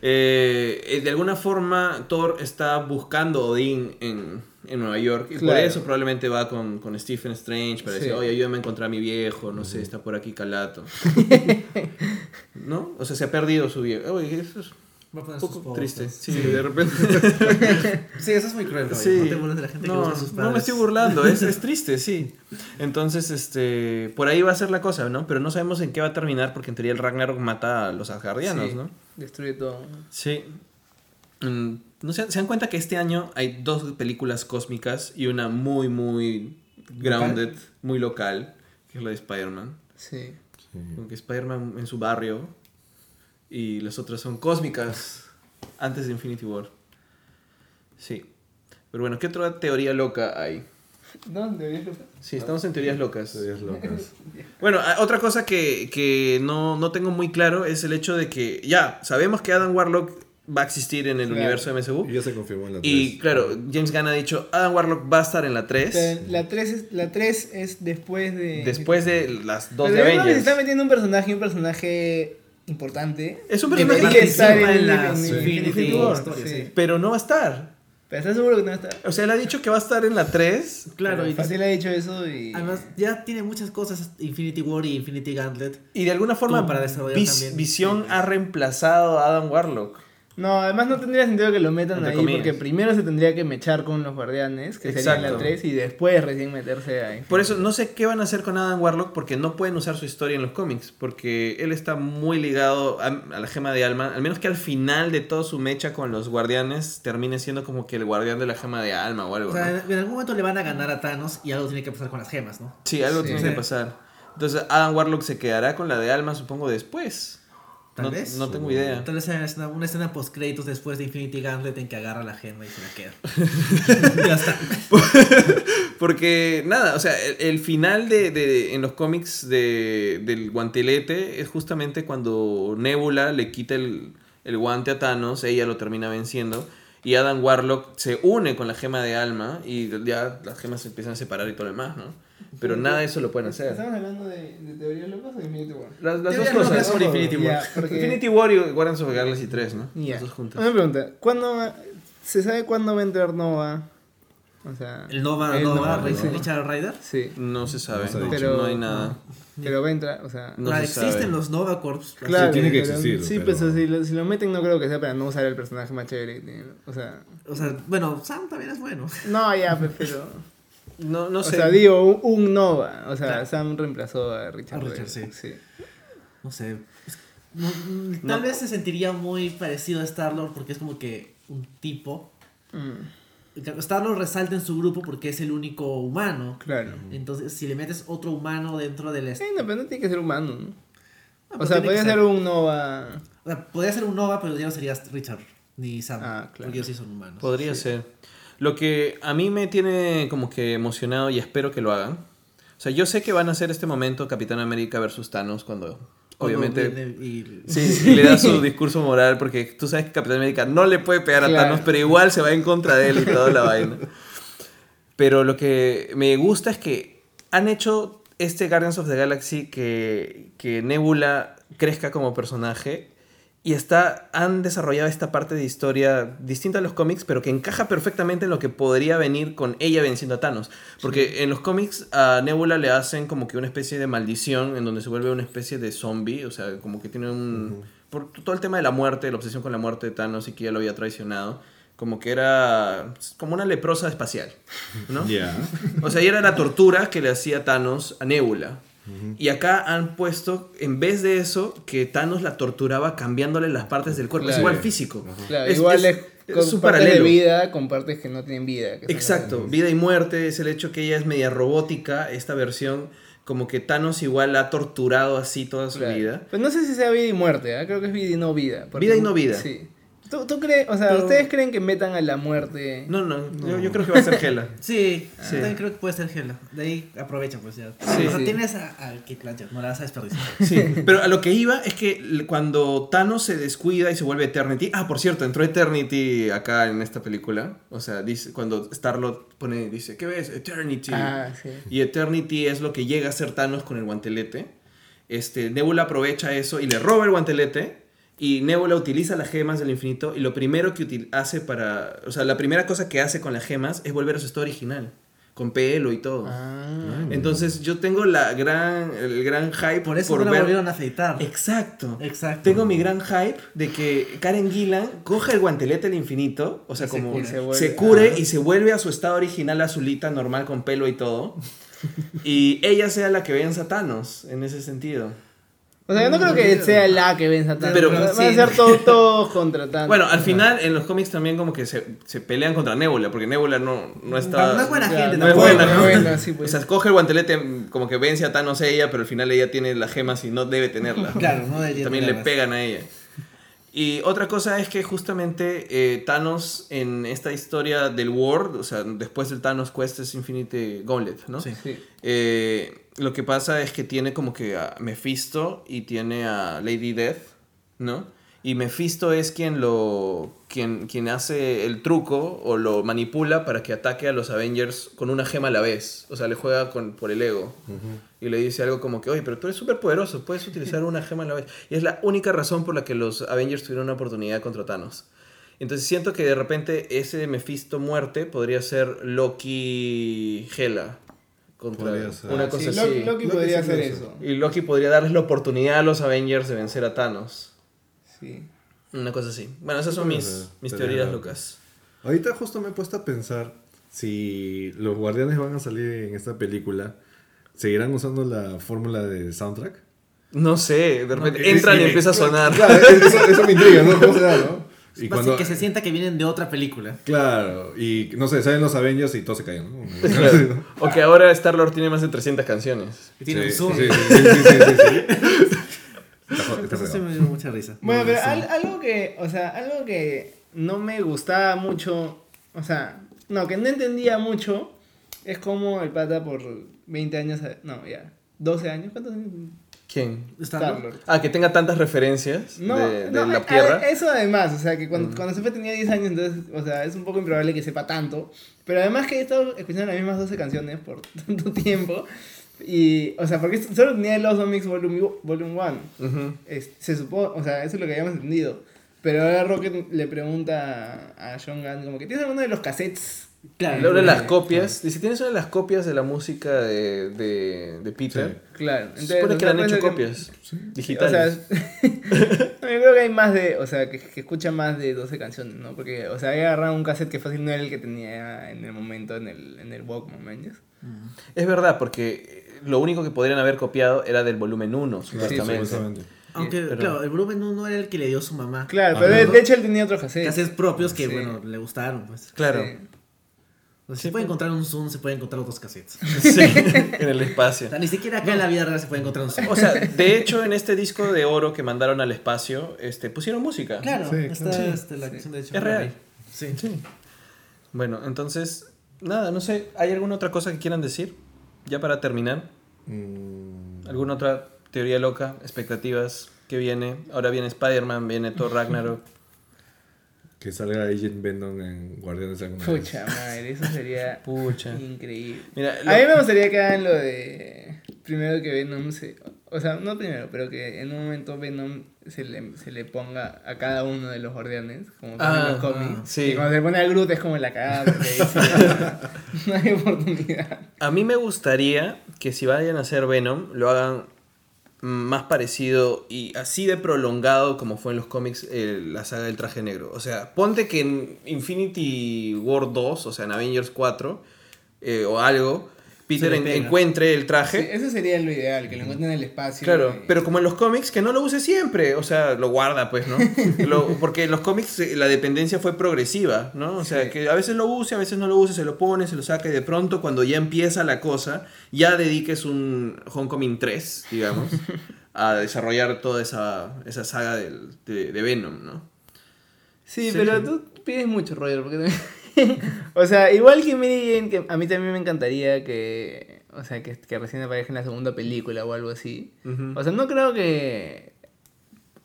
Eh, eh, de alguna forma, Thor está buscando a Odín en, en Nueva York. Y por eso probablemente va con, con Stephen Strange para Sí. decir, oye, ayúdame a encontrar a mi viejo. No sé, está por aquí calato. ¿No? O sea, se ha perdido su viejo. Oye, eso es Va a poner poco sus triste. Sí, de repente. Sí, eso es muy cruel. Sí. No te burles de la gente que No, sus no me estoy burlando, es, es triste, sí. Entonces, este, por ahí va a ser la cosa, ¿no? Pero no sabemos en qué va a terminar porque en teoría el Ragnarok mata a los Asgardianos, Sí, ¿no? Destruye todo. Sí. Mm, ¿No se, se dan cuenta que este año hay dos películas cósmicas y una muy, muy grounded, muy local, que es la de Spider-Man? Sí. Como que Spider-Man en su barrio y las otras son cósmicas antes de Infinity War. Sí. Pero bueno, ¿qué otra teoría loca hay? ¿Dónde? Sí, estamos en teorías locas. Teorías locas. Bueno, otra cosa que, que no, no tengo muy claro es el hecho de que ya sabemos que Adam Warlock va a existir en el Claro. universo de Y MCU. ya se confirmó en la Y 3. claro, James Gunn ha dicho, Adam Warlock va a estar en la 3 La 3 es, la 3 es después de. después de las dos Pero de que se Avengers. está metiendo un personaje, un personaje importante. Es un personaje que estar en, las Infinity War. sí. sí. Pero no va a estar. Pero ¿estás seguro que no está? O sea, él ha dicho que va a estar en la 3. Claro, y Fácil ha dicho eso y. además ya tiene muchas cosas Infinity War y Infinity Gauntlet. Y de alguna forma, para desarrollar Vis- también. Visión ha reemplazado a Adam Warlock. No, además no tendría sentido que lo metan Entre ahí comillas. porque primero se tendría que mechar con los guardianes, que sería en la Exacto. 3, y después recién meterse ahí. Por eso no sé qué van a hacer con Adam Warlock porque no pueden usar su historia en los cómics. Porque él está muy ligado a, a la gema de alma. Al menos que al final de toda su mecha con los guardianes termine siendo como que el guardián de la gema de alma o algo. O sea, ¿no? en, en algún momento le van a ganar a Thanos y algo tiene que pasar con las gemas, ¿no? Sí, algo Sí. tiene que pasar. Entonces Adam Warlock se quedará con la de alma, supongo, después. Tal no, vez. No tengo idea. Tal vez sea una escena, una escena post créditos después de Infinity Gauntlet en que agarra la gema y se la queda. ya está. Porque, nada, o sea, el, el final de, de- en los cómics de, del guantelete es justamente cuando Nebula le quita el, el guante a Thanos, ella lo termina venciendo, y Adam Warlock se une con la gema de alma, y ya las gemas se empiezan a separar y todo lo demás, ¿no? Pero nada de eso lo pueden hacer. ¿Estamos hablando de, de teorías locas o de Infinity War? Las, las dos cosas. sobre Infinity War. Ya, porque- Infinity War y Guardians of the Galaxy 3, ¿no? Ya. Las dos juntas. Una pregunta, ¿cuándo va- ¿se sabe cuándo va a entrar Nova? O sea, El Nova, el Nova, Nova, sí. Richard Ryder. Sí, No se sabe, No ha no, hay nada. pero va a entrar, o sea... No Ah, se existen sabe. los Nova Corps. Claro, tiene que pero- existir, Sí, pero- pues si lo, si lo meten no creo que sea para no usar el personaje más chévere. O sea, O sea, bueno, Sam también es bueno. no, ya, pues, pero... No, no o sé. sea, digo, un, un Nova. O sea, Claro. Sam reemplazó a Richard. A Richard, Ryder, sí. No sé. No- tal No. vez se sentiría muy parecido a Star-Lord porque es como que un tipo. Mm, Star-Lord resalta en su grupo porque es el único humano. claro. Entonces, si le metes otro humano dentro del... Sí, no, pero no tiene que ser humano, ¿no? Ah, O sea, podría ser un Nova... O sea, podría ser un Nova, pero ya no sería Richard ni Sam. Ah, claro. Porque ellos sí son humanos. Podría ser. Lo que a mí me tiene como que emocionado y espero que lo hagan. O sea, yo sé que van a hacer este momento Capitán América versus Thanos cuando Cuando obviamente y- sí, sí, le da su discurso moral porque tú sabes que Capitán América no le puede pegar a Claro. Thanos, pero igual se va en contra de él y toda la vaina. Pero lo que me gusta es que han hecho este Guardians of the Galaxy que, que Nebula crezca como personaje y está, han desarrollado esta parte de historia distinta a los cómics, pero que encaja perfectamente en lo que podría venir con ella venciendo a Thanos. Porque en los cómics a Nebula le hacen como que una especie de maldición en donde se vuelve una especie de zombie, o sea, como que tiene un... Por todo el tema de la muerte, la obsesión con la muerte de Thanos y que ya lo había traicionado, como que era como una leprosa espacial, ¿no? Ya. O sea, y era la tortura que le hacía Thanos a Nebula. Y acá han puesto, en vez de eso, que Thanos la torturaba cambiándole las partes del cuerpo. Es igual físico. Claro, Es- igual es- es, es con un de vida con partes que no tienen vida. Exacto, vida y muerte es el hecho que ella es media robótica, esta versión, como que Thanos igual la ha torturado así toda su Claro. vida. Pues no sé si sea vida y muerte, ¿ah? creo que es vida y no vida. Vida y no vida. Sí. ¿Tú, tú crees, o sea, Pero- ¿ustedes creen que metan a la muerte? No, no, Yo, yo creo que va a ser Hela. Sí, Sí. también creo que puede ser Hela. De ahí aprovecha, pues ya. Sí, o sea, sí. tienes a, a Kate Blanchett, no la vas a desperdiciar. Sí, pero a lo que iba es que cuando Thanos se descuida y se vuelve Eternity. Ah, por cierto, entró Eternity acá en esta película. O sea, dice, cuando Starlord pone, dice, ¿qué ves? Eternity. Ah, sí. Y Eternity es lo que llega a ser Thanos con el guantelete. Este, Nebula aprovecha eso y le roba el guantelete. Y Nebula utiliza las gemas del infinito. Y lo primero que hace para. O sea, la primera cosa que hace con las gemas es volver a su estado original. Con pelo y todo. Ah. Entonces yo tengo la gran, el gran hype Por eso no la ver. volvieron a afeitar. Exacto. Exacto. Tengo mi gran hype de que Karen Gillan coja el guantelete del infinito, o sea, Y se como cure. se, Se vuelve- cure y se vuelve a su estado original azulita, normal, con pelo y todo. y ella sea la que venza a Thanos, en ese sentido. O sea, yo no creo que sea la que venza tanto. Pero- Pero van sí. a ser todos, todos contra tanto. Bueno, al final en los cómics también como que se, se pelean contra Nebula, porque Nebula no, no está... No es buena Claro, gente no es buena, ¿no? buena, sí, O pues. sea, coge el guantelete, como que vence a Thanos ella, pero al final ella tiene las gemas y no debe tenerlas. Claro, no debería También le pegan a ella. Y otra cosa es que justamente eh, Thanos en esta historia del World, o sea, después del Thanos Quest es Infinite Gauntlet, ¿no? Sí. Sí. Eh, lo que pasa es que tiene como que a Mephisto y tiene a Lady Death, ¿no? Y Mephisto es quien lo quien, quien hace el truco o lo manipula para que ataque a los Avengers con una gema a la vez. O sea, le juega con, por el ego. Y le dice algo como que, oye, pero tú eres súper poderoso, puedes utilizar una gema a la vez. Y es la única razón por la que los Avengers tuvieron una oportunidad contra Thanos. Entonces siento que de repente ese Mephisto muerte podría ser Loki Hela. Contra Podría ser. una Ah, cosa sí, así. Loki, Loki Loki podría hacer eso. Y Loki podría darles la oportunidad a los Avengers de vencer a Thanos. Sí. Una cosa así. Bueno, esas son mis, mis teorías. Lucas. Ahorita justo me he puesto a pensar si los guardianes van a salir en esta película, ¿seguirán usando la fórmula de soundtrack? No sé, de repente entran sí, y empieza a sonar. Claro, eso, eso me intriga, ¿no? ¿Cómo será, no? Y ser que se sienta que vienen de otra película. Claro, y no sé, salen los Avengers y todos se caen, ¿no? Claro. O que ahora Star-Lord tiene más de 300 canciones. Tiene Sí, un zoom. Sí, sí, sí. Está está Eso me dio mucha risa. Bueno, pero Sí. al- algo que, o sea, algo que no me gustaba mucho, o sea, no, que no entendía mucho, es como el pata por 20 años, no, ya, 12 años, ¿cuántos años? ¿Quién? Ah, que tenga tantas referencias No, de, de no, la Tierra. a- eso además, o sea, que cuando, cuando se fue tenía 10 años, entonces, o sea, es un poco improbable que sepa tanto. Pero además que he estado escuchando las mismas 12 canciones por tanto tiempo. Y, o sea, porque solo tenía el Awesome Mix Volume 1. Volume one. Ujú. Es- se supone, o sea, eso es lo que habíamos entendido. Pero ahora Rocket le pregunta a John Gunn, como que ¿tienes alguno de los cassettes? Claro. Habla de las eh, copias. Dice, ¿tienes una de las copias de la música de, de, de Peter? Claro. Se supone o que le han hecho que- copias O sea, digitales. no, yo creo que hay más de, o sea, que, que escucha más de 12 canciones, ¿no? Porque, o sea, había agarrado un cassette que fácil no era el que tenía en el momento en el, en el Walkman. Es verdad, porque lo único que podrían haber copiado era del volumen 1, supuestamente. Supuestamente. Aunque, Pero- claro, el volumen 1 era el que le dio su mamá. Claro, Ajá. pero de, de hecho él tenía otros cassettes. Cassettes propios que, Sí. bueno, le gustaron, pues. Claro. Sí. O sea, Sí, se puede pues. encontrar un Zoom, se puede encontrar otros cassettes. Sí, en el espacio. O sea, ni siquiera acá en la vida real se puede encontrar un Zoom. O sea, de hecho, en este disco de oro que mandaron al espacio, este, pusieron música. claro, Sí, está claro. este, la canción de Es real. Sí. Bueno, entonces, nada, no sé, ¿hay alguna otra cosa que quieran decir? Ya para terminar, Mm, ¿alguna otra teoría loca, expectativas? ¿Qué viene? Ahora viene Spider-Man, viene Thor Ragnarok. Que salga Agent Venom en Guardianes alguna vez. Pucha madre, eso sería Pucha. increíble. Mira, A mí lo- me gustaría que hagan lo de. Primero que Venom se. O sea, no primero, pero que en un momento Venom se le, se le ponga a cada uno de los guardianes, como pasa en Ah, los cómics. sí. Y cuando se pone a Groot es como la cagada, porque ahí no hay oportunidad. A mí me gustaría que si vayan a hacer Venom, lo hagan más parecido y así de prolongado como fue en los cómics eh, la saga del traje negro. O sea, ponte que en Infinity War 2, o sea, en Avengers 4 eh, o algo, Peter en- encuentre el Sí, traje. eso sería lo ideal, que lo encuentren en el espacio. Claro, y- pero como en los cómics, que no lo use siempre, o sea, lo guarda, pues, ¿no? Lo- porque en los cómics eh, la dependencia fue progresiva, ¿no? O sea, Sí. que a veces lo use, a veces no lo use, se lo pone, se lo saca y de pronto cuando ya empieza la cosa, ya dediques un Homecoming 3, digamos, a desarrollar toda esa, esa saga del- de, de Venom, ¿no? Sí, Sí. pero tú pides mucho, Roger, porque también- o sea, igual que Mary Jane, que a mí también me encantaría que, o sea, que, que recién aparezca en la segunda película o algo así. O sea, no creo que,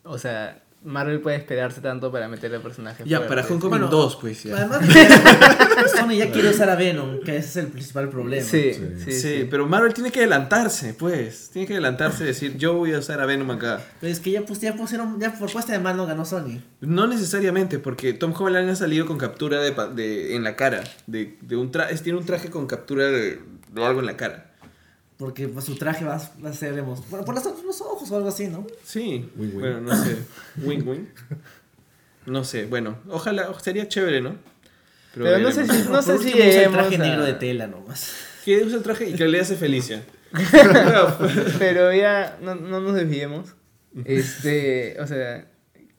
o sea, Marvel puede esperarse tanto para meter al personaje. Ya, para Homecoming Bueno, 2, pues, ya. Además, Sony ya quiere usar a Venom, que ese es el principal problema. Sí, Sí. sí, Sí, sí. pero Marvel tiene que adelantarse, pues. Tiene que adelantarse y decir, yo voy a usar a Venom acá. Pero es que ya, pues, ya pusieron, ya por puesta de mano ganó Sony. No necesariamente, porque Tom Holland ha salido con captura de, pa- de- en la cara. De, de un traje, tiene un traje con captura de, de algo en la cara. Porque pues, su traje va, a- va a ser, digamos, por, por los, los ojos o algo así, ¿no? Sí. Wing, wing. Bueno, no sé. Wing wing. No sé, bueno, ojalá, sería chévere, ¿no? Pero no sé si, no sé por si usa el traje a- negro de tela nomás. Que use el traje y que le hace Felicia. Pero ya, no, no nos desviemos. Este, o sea,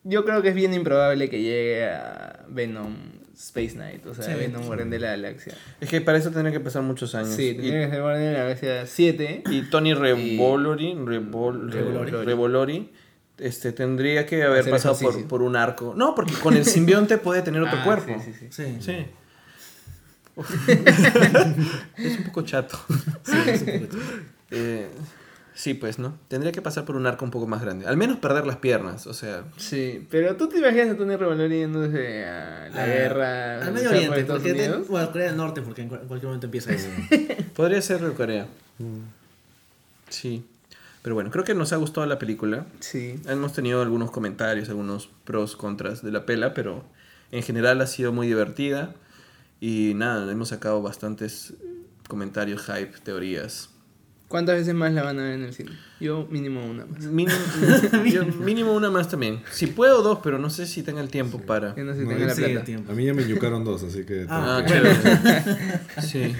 yo creo que es bien improbable que llegue a Venom Space Knight, o sea, Sí. Venom Guardián de la Galaxia. Es que para eso tendría que pasar muchos años. Sí, tendría que ser Guardián de la Galaxia 7. Y Tony Revolori, Revol- Revolori. Revolori, este, tendría que haber Hacer pasado por, por un arco. No, porque con el simbionte puede tener otro Ah, cuerpo. Sí, sí, sí. Sí. Sí. es un poco chato. Eh, sí, pues, ¿no? Tendría que pasar por un arco un poco más grande. Al menos perder las piernas, o sea. Sí, pero tú te imaginas a Tony Revolori yéndose a la Ah, guerra. Al Medio Oriente, porque de- bueno, Corea del Norte, porque en, cu- en cualquier momento empieza eso. Podría ser de Corea. Sí. Pero bueno, creo que nos ha gustado la película. Sí. Hemos tenido algunos comentarios, algunos pros, contras de la pela, pero en general ha sido muy divertida. Y nada, hemos sacado bastantes comentarios, hype, teorías. ¿Cuántas veces más la van a ver en el cine? Yo mínimo una más. Mínimo, yo mínimo una más también. Si puedo, dos, pero no sé si tenga el tiempo para. Que no se No, tenga la Sí, plata. tiempo. A mí ya me yucaron dos, así que... Ah, que- chévere. Sí.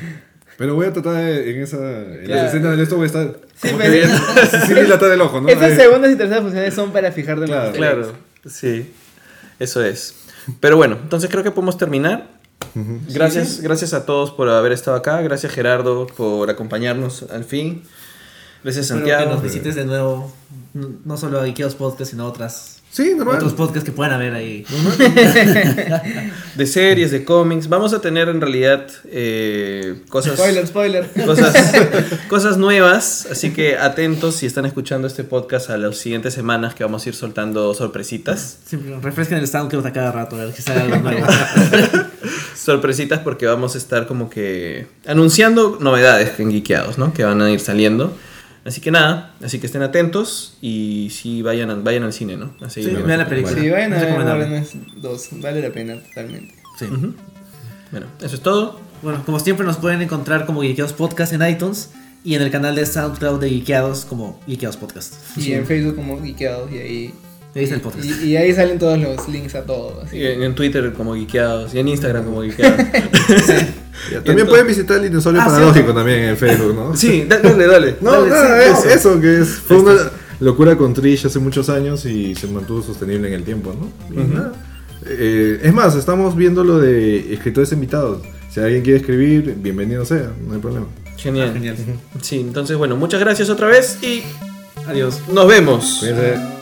Pero voy a tratar de, en esa... En Claro. las escenas de esto voy a estar... Sí, como pero- que viendo- sí, sí, dilatar el ojo, ¿no? Estas Ahí. segundas y terceras funciones son para fijarte en los Claro. Claro, sí. Eso es. Pero bueno, entonces creo que podemos terminar. Gracias, gracias a todos por haber estado acá. Gracias Gerardo por acompañarnos al fin. Gracias Espero Santiago. que nos visites de nuevo, no, solo a Ikeos Podcast, sino a otras, Sí, normal. otros podcasts que puedan haber ahí. De series, de cómics. Vamos a tener en realidad eh, cosas, Spoiler, spoiler. cosas, cosas nuevas. Así que atentos si están escuchando este podcast a las siguientes semanas que vamos a ir soltando sorpresitas. Siempre refresquen el SoundCloud a cada rato, a ver que sale algo nuevo. Sorpresitas porque vamos a estar como que anunciando novedades en Geekeados, ¿no? Que van a ir saliendo. Así que nada, así que estén atentos y sí vayan, al- vayan al cine, ¿no? A Sí, vean la película. Sí, vayan a ver 2. Vale la pena totalmente. Sí. Bueno, eso es todo. Bueno, como siempre nos pueden encontrar como Geekeados Podcast en iTunes y en el canal de SoundCloud de Geekeados como Geekeados Podcast. Y en Facebook como Geekeados y ahí. Ahí está el podcast. Y, y ahí salen todos los links a todo. Así Y en, en Twitter como Geekeados y en Instagram como. Ya, También pueden visitar el dinosaurio Ah, paradójico también en Facebook, ¿no? sí, da- dale, dale. No, Dale, nada, sí, es- eso. eso, que es, fue una locura con Trish hace muchos años y se mantuvo sostenible en el tiempo, ¿no? Y nada. Eh, es más, estamos viendo lo de escritores invitados. Si alguien quiere escribir, bienvenido sea, no hay problema. Genial. Genial. Sí, entonces bueno, muchas gracias otra vez y Adiós. nos vemos. Cuídense.